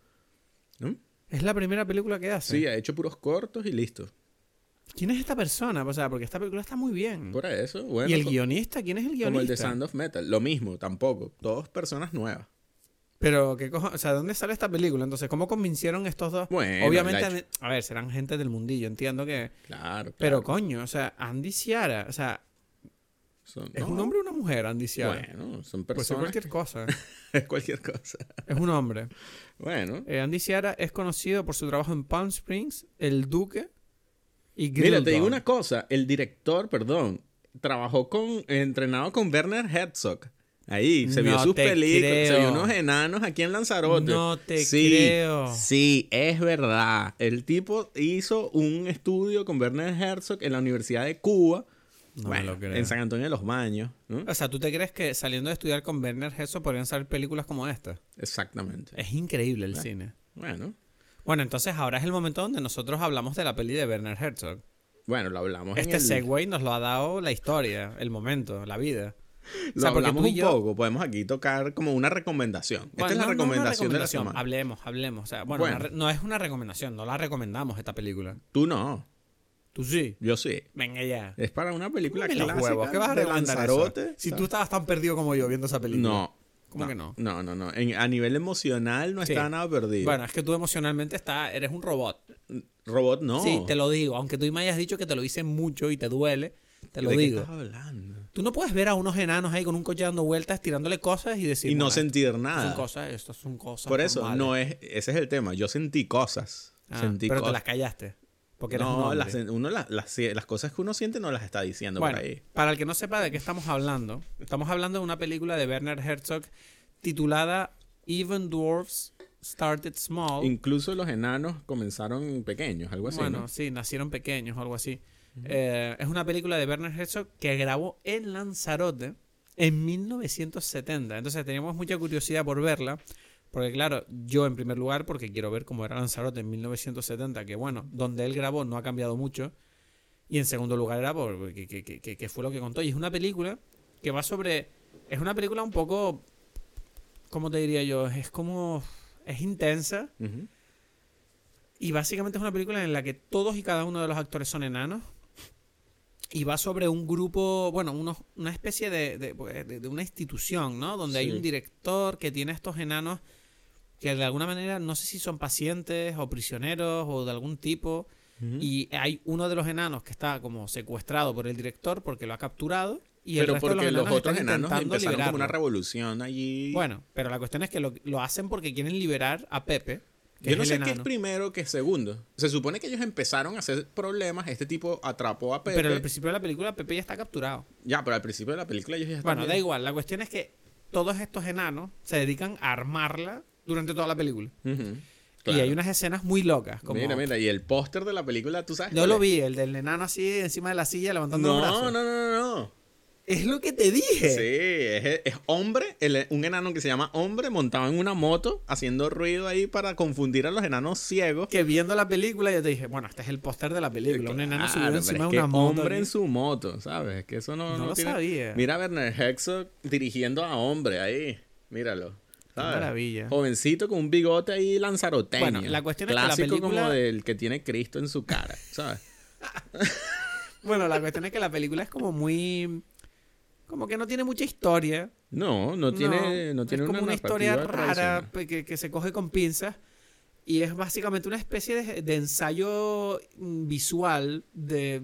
¿no? Es la primera película que hace. Sí, ha hecho puros cortos y listo. ¿Quién es esta persona? O sea, porque esta película está muy bien. Por eso, bueno. ¿Y el guionista? ¿Quién es el guionista? Como el de Sound of Metal. Lo mismo, tampoco. Todos personas nuevas. Pero, ¿qué cojo? O sea, ¿dónde sale esta película? Entonces, ¿cómo convencieron estos dos? Bueno, Obviamente, han- a ver, serán gente del mundillo, entiendo que... Claro, Pero, claro. coño, o sea, Andy Ciara, o sea, Son- ¿es no, un hombre o una mujer, Andy Ciara? Bueno, son Pues es personas. cualquier cosa. es cualquier cosa. es un hombre. Bueno. Eh, Andy Ciara es conocido por su trabajo en Palm Springs, El Duque y Mira, te digo una cosa. El director, perdón, trabajó con, entrenado con Werner Herzog. Ahí, se vio sus películas, se vio unos enanos aquí en Lanzarote. No te sí, creo. Sí, es verdad. El tipo hizo un estudio con Werner Herzog en la Universidad de Cuba. No bueno, lo creo. en San Antonio de los Baños. ¿no? O sea, ¿tú te crees que saliendo de estudiar con Werner Herzog podrían salir películas como esta? Exactamente. Es increíble el cine. Bueno, Bueno, entonces ahora es el momento donde nosotros hablamos de la peli de Werner Herzog. bueno, lo hablamos en Este el- segue nos lo ha dado la historia, el momento, la vida. Lo O sea, porque hablamos un yo- poco. Podemos aquí tocar como una recomendación. Esta es la no recomendación, de la semana. Hablemos, hablemos. O sea, bueno, Bueno. una re- no es una recomendación, no la recomendamos esta película. Tú no. Tú sí. Yo sí. Venga ya. Es para una película clásica huevos, ¿qué vas a recomendar Lanzarote. eso? Si tú estabas tan perdido como yo viendo esa película. No. ¿Cómo que no? No, no, no. En- a nivel emocional no Sí. está nada perdido. Bueno, es que tú emocionalmente está, eres un robot. Robot no. Sí, te lo digo. Aunque tú me hayas dicho que te lo hice mucho y te duele, te lo ¿De qué digo. estás hablando? Tú no puedes ver a unos enanos ahí con un coche dando vueltas, tirándole cosas y decir. y no "Bueno, sentir nada. Son cosas, estas son cosas. Por eso, normales". no es, ese es el tema. Yo sentí cosas. Ah, sentí pero te las callaste. Porque no, las, uno las, las, las cosas que uno siente no las está diciendo Bueno, por ahí. para el que no sepa de qué estamos hablando, estamos hablando de una película de Werner Herzog titulada Even Dwarfs Started Small. Incluso los enanos comenzaron pequeños, algo así. bueno, ¿no? sí, nacieron pequeños o algo así. Eh, es una película de Werner Herzog que grabó en Lanzarote en 1970. Entonces teníamos mucha curiosidad por verla. Porque claro, yo en primer lugar, porque quiero ver cómo era Lanzarote en 1970, que bueno, donde él grabó no ha cambiado mucho. Y en segundo lugar era por que, que- que- fue lo que contó. Y es una película que va sobre... Es una película un poco... ¿Cómo te diría yo? Es como... Es intensa. Ujú. Y básicamente es una película en la que todos y cada uno de los actores son enanos. Y va sobre un grupo, bueno, unos- una especie de, de- pues, de- de una institución, ¿no? Donde hay un director que tiene estos enanos que de alguna manera, no sé si son pacientes o prisioneros o de algún tipo. Y hay uno de los enanos que está como secuestrado por el director porque lo ha capturado. y el Pero resto de porque los los enanos otros están enanos empezaron como una liberarlo. revolución allí. Bueno, pero la cuestión es que lo, lo hacen porque quieren liberar a Pepe. Yo no es sé el qué es primero que segundo. Se supone que ellos empezaron a hacer problemas. Este tipo atrapó a Pepe. Pero al principio de la película Pepe ya está capturado. Ya, pero al principio de la película ellos ya estaban. Bueno, da igual. La cuestión es que todos estos enanos se dedican a armarla durante toda la película. Y hay unas escenas muy locas. Como... Mira, mira, y el póster de la película, ¿tú sabes? Yo lo es? vi, el del enano así encima de la silla levantando No, brazos. no, no, no, no. Es lo que te dije. Sí, es, es hombre, el- un enano que se llama hombre montado en una moto, haciendo ruido ahí para confundir a los enanos ciegos. Que viendo la película yo te dije, bueno, este es el póster de la película. un enano subido encima de una moto. hombre en su moto, ¿sabes? Es que eso no, No no lo tiene- sabía. Mira a Werner Herzog dirigiendo a hombre ahí. Míralo. ¿Sabes? maravilla. Jovencito con un bigote ahí lanzaroteño. Bueno, la cuestión es que la Clásico película- como del que tiene Cristo en su cara, ¿sabes? Bueno, la cuestión es que la película es como muy... Como que no tiene mucha historia. No, no tiene, no, tiene es como una, historia rara que, que se coge con pinzas y es básicamente una especie de, de ensayo mm, visual de,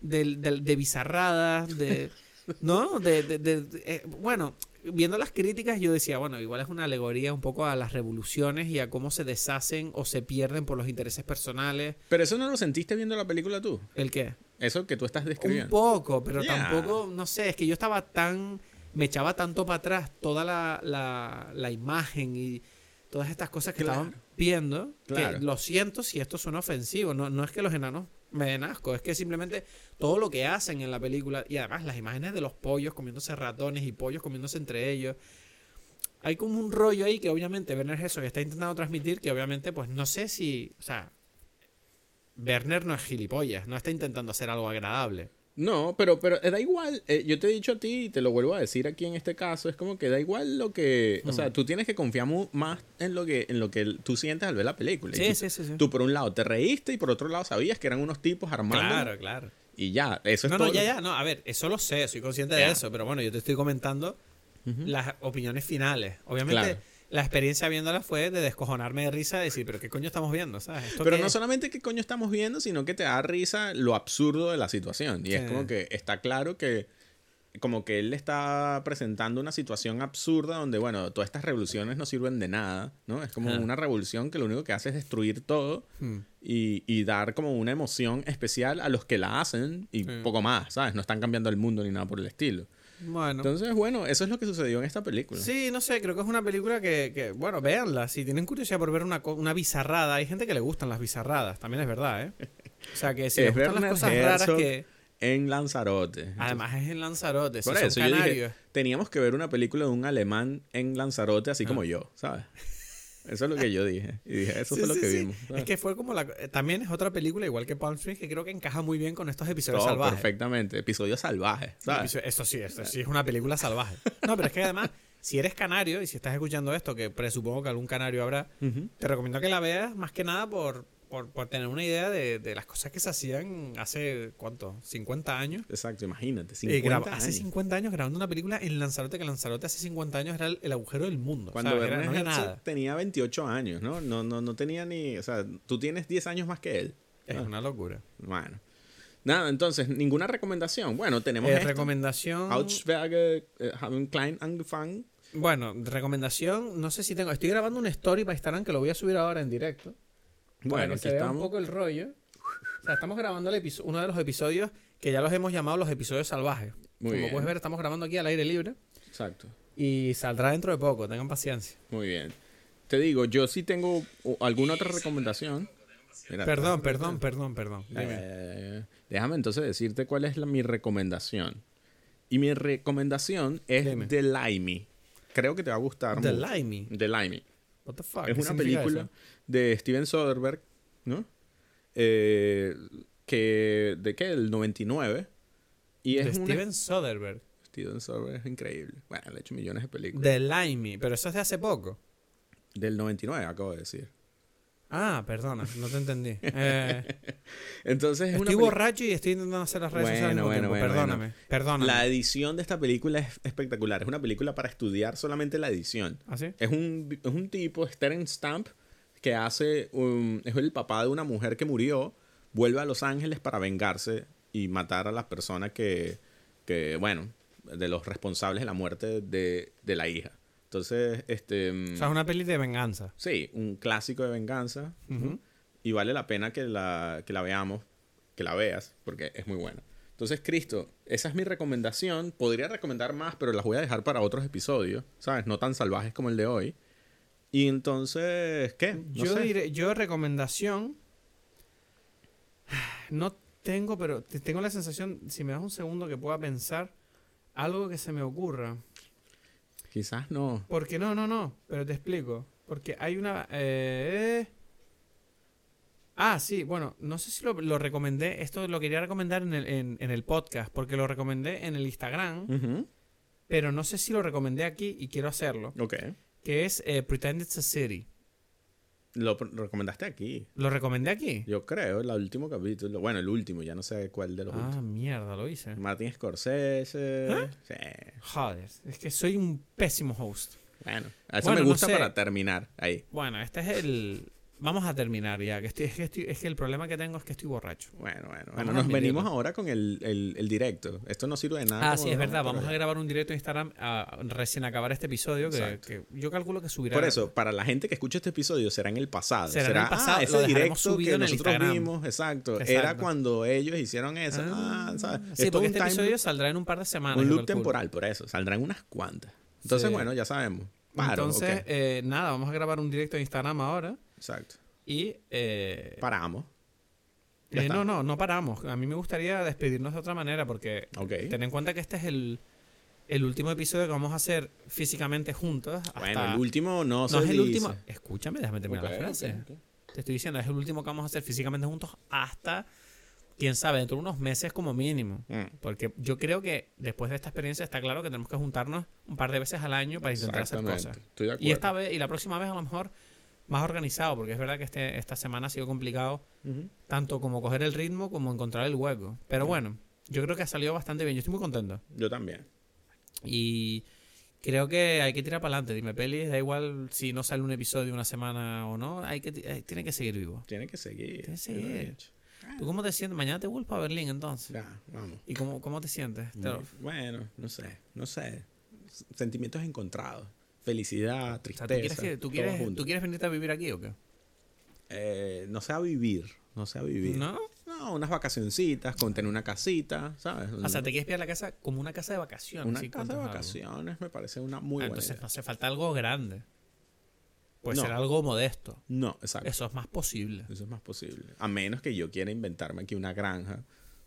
de, de- de bizarradas, de... ¿No? De, de- de- de- eh, bueno, viendo las críticas yo decía, bueno, igual es una alegoría un poco a las revoluciones y a cómo se deshacen o se pierden por los intereses personales. Pero eso no lo sentiste viendo la película tú. ¿El qué? Eso que tú estás Un describiendo. poco, pero Yeah. tampoco, no sé, es que yo estaba tan, me echaba tanto para atrás toda la, la, la imagen y todas estas cosas que Claro. estaban viendo, Claro. que lo siento si esto suena ofensivo, no, no es que los enanos me den asco, es que simplemente todo lo que hacen en la película y además las imágenes de los pollos comiéndose ratones y pollos comiéndose entre ellos. Hay como un rollo ahí que obviamente Werner Herzog está intentando transmitir que obviamente pues no sé si, o sea, Werner no es gilipollas, no está intentando hacer algo agradable. No, pero, pero da igual. eh, yo te he dicho a ti y te lo vuelvo a decir aquí en este caso. Es como que da igual lo que. O Mm. sea, tú tienes que confiar mu- más en lo que en lo que tú sientes al ver la película. Y Sí, tú, sí, sí, sí. tú por un lado te reíste y por otro lado sabías que eran unos tipos armando. Claro, claro. Y ya, eso es No, todo. no, ya, ya, no, a ver, eso lo sé, soy consciente de eso, pero bueno, yo te estoy comentando las opiniones finales. Obviamente, Claro. La experiencia viéndola fue de descojonarme de risa, de decir, pero ¿qué coño estamos viendo? ¿Sabes? ¿Esto Pero no es? solamente qué coño estamos viendo, sino que te da risa lo absurdo de la situación. Y es como que está claro que como que él le está presentando una situación absurda donde, bueno, todas estas revoluciones no sirven de nada, ¿no? Es como una revolución que lo único que hace es destruir todo Hmm. y, y dar como una emoción especial a los que la hacen y poco más, ¿sabes? No están cambiando el mundo ni nada por el estilo. Bueno. Entonces, bueno, eso es lo que sucedió en esta película. Sí, no sé, creo que es una película que, que, bueno, véanla. Si tienen curiosidad por ver una, una bizarrada, hay gente que le gustan las bizarradas, también es verdad, ¿eh? O sea, que si les Es gustan las cosas raras que... En Lanzarote. Además es en Lanzarote, si Por son eso yo dije, teníamos que ver una película de un alemán en Lanzarote, así Ah. como yo, ¿sabes? Eso es lo que yo dije. Y dije, eso Sí, fue lo que sí. vimos. ¿sabes? Es que fue como la... eh, También es otra película, igual que Palm Springs, que creo que encaja muy bien con estos episodios Todo salvajes. perfectamente. Episodio salvaje, ¿sabes? Episodio- Eso sí, esto sí es una película salvaje. No, pero es que además, si eres canario y si estás escuchando esto, que presupongo que algún canario habrá, te recomiendo que la veas más que nada por, por, por tener una idea de, de las cosas que se hacían hace, ¿cuánto? ¿50 años? Exacto, imagínate. Eh, 50 graba- años. Hace 50 años grabando una película en Lanzarote, que Lanzarote hace 50 años era el, el agujero del mundo. Cuando. Era- Werner no Herzog nada. tenía 28 años, ¿no? No, no, no tenía ni... O sea, tú tienes 10 años más que él. Es Ah, una locura. Bueno. Nada, entonces, ninguna recomendación. Bueno, tenemos Eh, esto. recomendación... Ausberge eh, haben klein angefangen. Bueno, recomendación, no sé si tengo. Estoy grabando una story para Instagram que lo voy a subir ahora en directo. Para Bueno, que aquí se vea un estamos. poco el rollo. O sea, estamos grabando el uno de los episodios que ya los hemos llamado los episodios salvajes. Muy Como bien. puedes ver, estamos grabando aquí al aire libre Exacto. y saldrá dentro de poco. Tengan paciencia. Muy bien. Te digo, yo sí tengo alguna otra recomendación. Mira, Perdón, perdón, perdón, perdón. Eh, déjame entonces decirte cuál es la- mi recomendación. Y mi recomendación es Dime. The Limey. Creo que te va a gustar. The mucho. Limey. The Limey. What the fuck? Es ¿Qué una película eso? De Steven Soderbergh, ¿no? Eh, que de qué? El 99. Y De es una- Steven Soderbergh. Steven Soderbergh es increíble. Bueno, le he hecho millones de películas. The Limey. Pero eso es de hace poco. Del 99, acabo de decir. Ah, perdona, no te entendí. Eh, Entonces estoy borracho y estoy intentando hacer las redes Bueno, sociales al bueno, bueno, Perdóname, bueno. perdóname. La edición de esta película es espectacular. Es una película para estudiar solamente la edición. ¿Ah, sí? Es un, es un tipo, Steren Stamp, que hace. un- es el papá de una mujer que murió. Vuelve a Los Ángeles para vengarse y matar a las personas que. que bueno, de los responsables de la muerte de, de la hija. Entonces, este... O sea, es una peli de venganza. Sí, un clásico de venganza. Y vale la pena que la, que la veamos, que la veas, porque es muy buena. Entonces, Cristo, esa es mi recomendación. Podría recomendar más, pero las voy a dejar para otros episodios, ¿sabes? No tan salvajes como el de hoy. Y entonces, ¿qué? No yo sé. diré, yo recomendación. No tengo, pero te- tengo la sensación, si me das un segundo que pueda pensar algo que se me ocurra. Quizás no. Porque no, no, no, pero te explico. Porque hay una... eh, Ah, sí, bueno, no sé si lo, lo recomendé, esto lo quería recomendar en el, en, en el podcast, porque lo recomendé en el Instagram, Ujú. pero no sé si lo recomendé aquí y quiero hacerlo, Ok. Que es eh, Pretend It's a City. Lo, recomendaste aquí. ¿Lo recomendé aquí? Yo creo, el último capítulo. Bueno, el último, ya no sé cuál de los Ah, últimos. mierda, lo hice. Martin Scorsese. ¿Eh? Sí. Joder, es que soy un pésimo host. Bueno, eso Bueno, me no gusta sé. para terminar ahí. Bueno, este es el... Vamos a terminar ya, que, estoy, es, que estoy- es que el problema que tengo es que estoy borracho. Bueno, bueno, Vamos bueno. Nos venimos ahora con el, el, el directo. Esto no sirve de nada. Ah, sí, es verdad. Vamos a grabar un directo en Instagram a recién acabar este episodio. Que, yo calculo que subirá. Por eso, para la gente que escucha este episodio, será en el pasado. Será Será, en el pasado, ah, lo ese directo que en nosotros vimos, exacto, Exacto. Era cuando ellos hicieron eso. Ah, ¿sabes? Sí, Es todo porque este episodio loop, saldrá en un par de semanas. un loop temporal, por eso. Saldrán unas cuantas. Entonces, Sí. bueno, ya sabemos. Paro, Entonces, eh, nada, vamos a grabar un directo en Instagram ahora. Exacto. Y. eh, Paramos. Eh, no, no, no paramos. A mí me gustaría despedirnos de otra manera porque Ok. ten en cuenta que este es el, el último episodio que vamos a hacer físicamente juntos. Hasta... Bueno, el último no, No se es el último. Escúchame, déjame terminar la frase. Te estoy diciendo, es el último que vamos a hacer físicamente juntos hasta, quién sabe, dentro de unos meses como mínimo. Mm. Porque yo creo que después de esta experiencia está claro que tenemos que juntarnos un par de veces al año para intentar hacer cosas. Estoy de acuerdo. Y esta vez, y la próxima vez a lo mejor más organizado, porque es verdad que este, esta semana ha sido complicado, tanto como coger el ritmo como encontrar el hueco. Pero bueno, yo creo que ha salido bastante bien. Yo estoy muy contento. Yo también. Y creo que hay que tirar para adelante. Dime, peli, da igual si no sale un episodio una semana o no, hay que, eh, tiene que seguir vivo. Tiene que seguir. Tiene que seguir. dicho. ¿Tú cómo te sientes? Mañana te vuelvo a Berlín entonces. Ya, vamos. ¿Y cómo, cómo te sientes? Bueno, no sé, no sé. Sentimientos encontrados. Felicidad, o sea, tristeza. ¿tú, quieres que- tú quieres. ¿Tú quieres venirte a vivir aquí o qué? Eh, no sé a vivir. No sé a vivir. ¿No? No, unas vacacioncitas, con tener una casita, ¿sabes? O sea, te quieres pillar la casa como una casa de vacaciones. una casa de algo. vacaciones me parece una Ah, muy buena entonces idea. no hace falta algo grande. Puede No. ser algo modesto. No, exacto. Eso es más posible. Eso es más posible. A menos que yo quiera inventarme aquí una granja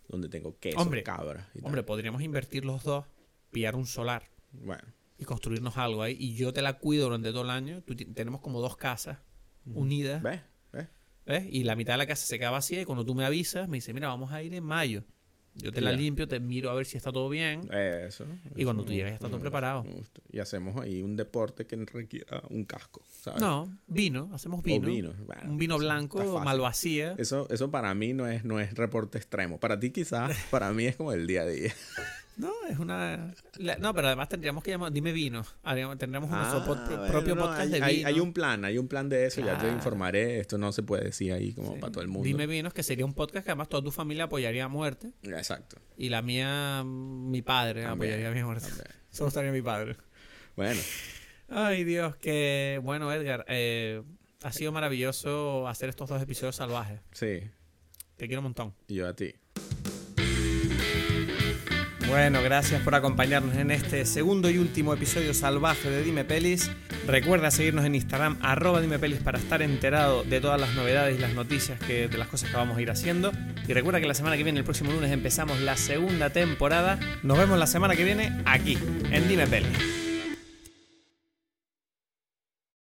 donde tengo queso, Hombre, cabras y tal. Hombre, podríamos invertir los dos, pillar un solar Bueno, y construirnos algo ahí. Y yo te la cuido durante todo el año. Tú tenemos como dos casas unidas. ¿ves? ¿Ves? ¿Ves? Y la mitad de la casa se queda vacía y cuando tú me avisas, me dice, mira, vamos a ir en mayo. Yo te la Ya. limpio, te miro a ver si está todo bien. Eso. Y cuando eso tú llegas ya está todo me preparado. Y hacemos ahí un deporte que requiera un casco, ¿sabes? No, vino, hacemos vino. vino. Bueno, Un vino blanco, fácil. malvasía. Eso, eso para mí no es, no es reporte extremo. Para ti quizás, para mí es como el día a día. No, es una... la- No, pero además tendríamos que llamar... Dime vino. Tendríamos nuestro pod- Ah, propio no, podcast hay, de hay- vino. hay un plan, hay un plan de eso, ya te informaré. Esto no se puede decir ahí como Sí. para todo el mundo. Dime vinos, que sería un podcast que además toda tu familia apoyaría a muerte. Exacto. Y la mía, mi padre También, apoyaría a mi muerte. también. Solo estaría mi padre. Bueno, Ay, Dios, que bueno, Edgar. eh, ha sido maravilloso hacer estos dos episodios salvajes. sí. Te quiero un montón. Y yo a ti. Bueno, gracias por acompañarnos en este segundo y último episodio salvaje de Dime Pelis. Recuerda seguirnos en Instagram, arroba Dime Pelis, para estar enterado de todas las novedades y las noticias que, de las cosas que vamos a ir haciendo. Y recuerda que la semana que viene, el próximo lunes, empezamos la segunda temporada. Nos vemos la semana que viene aquí, en Dime Pelis.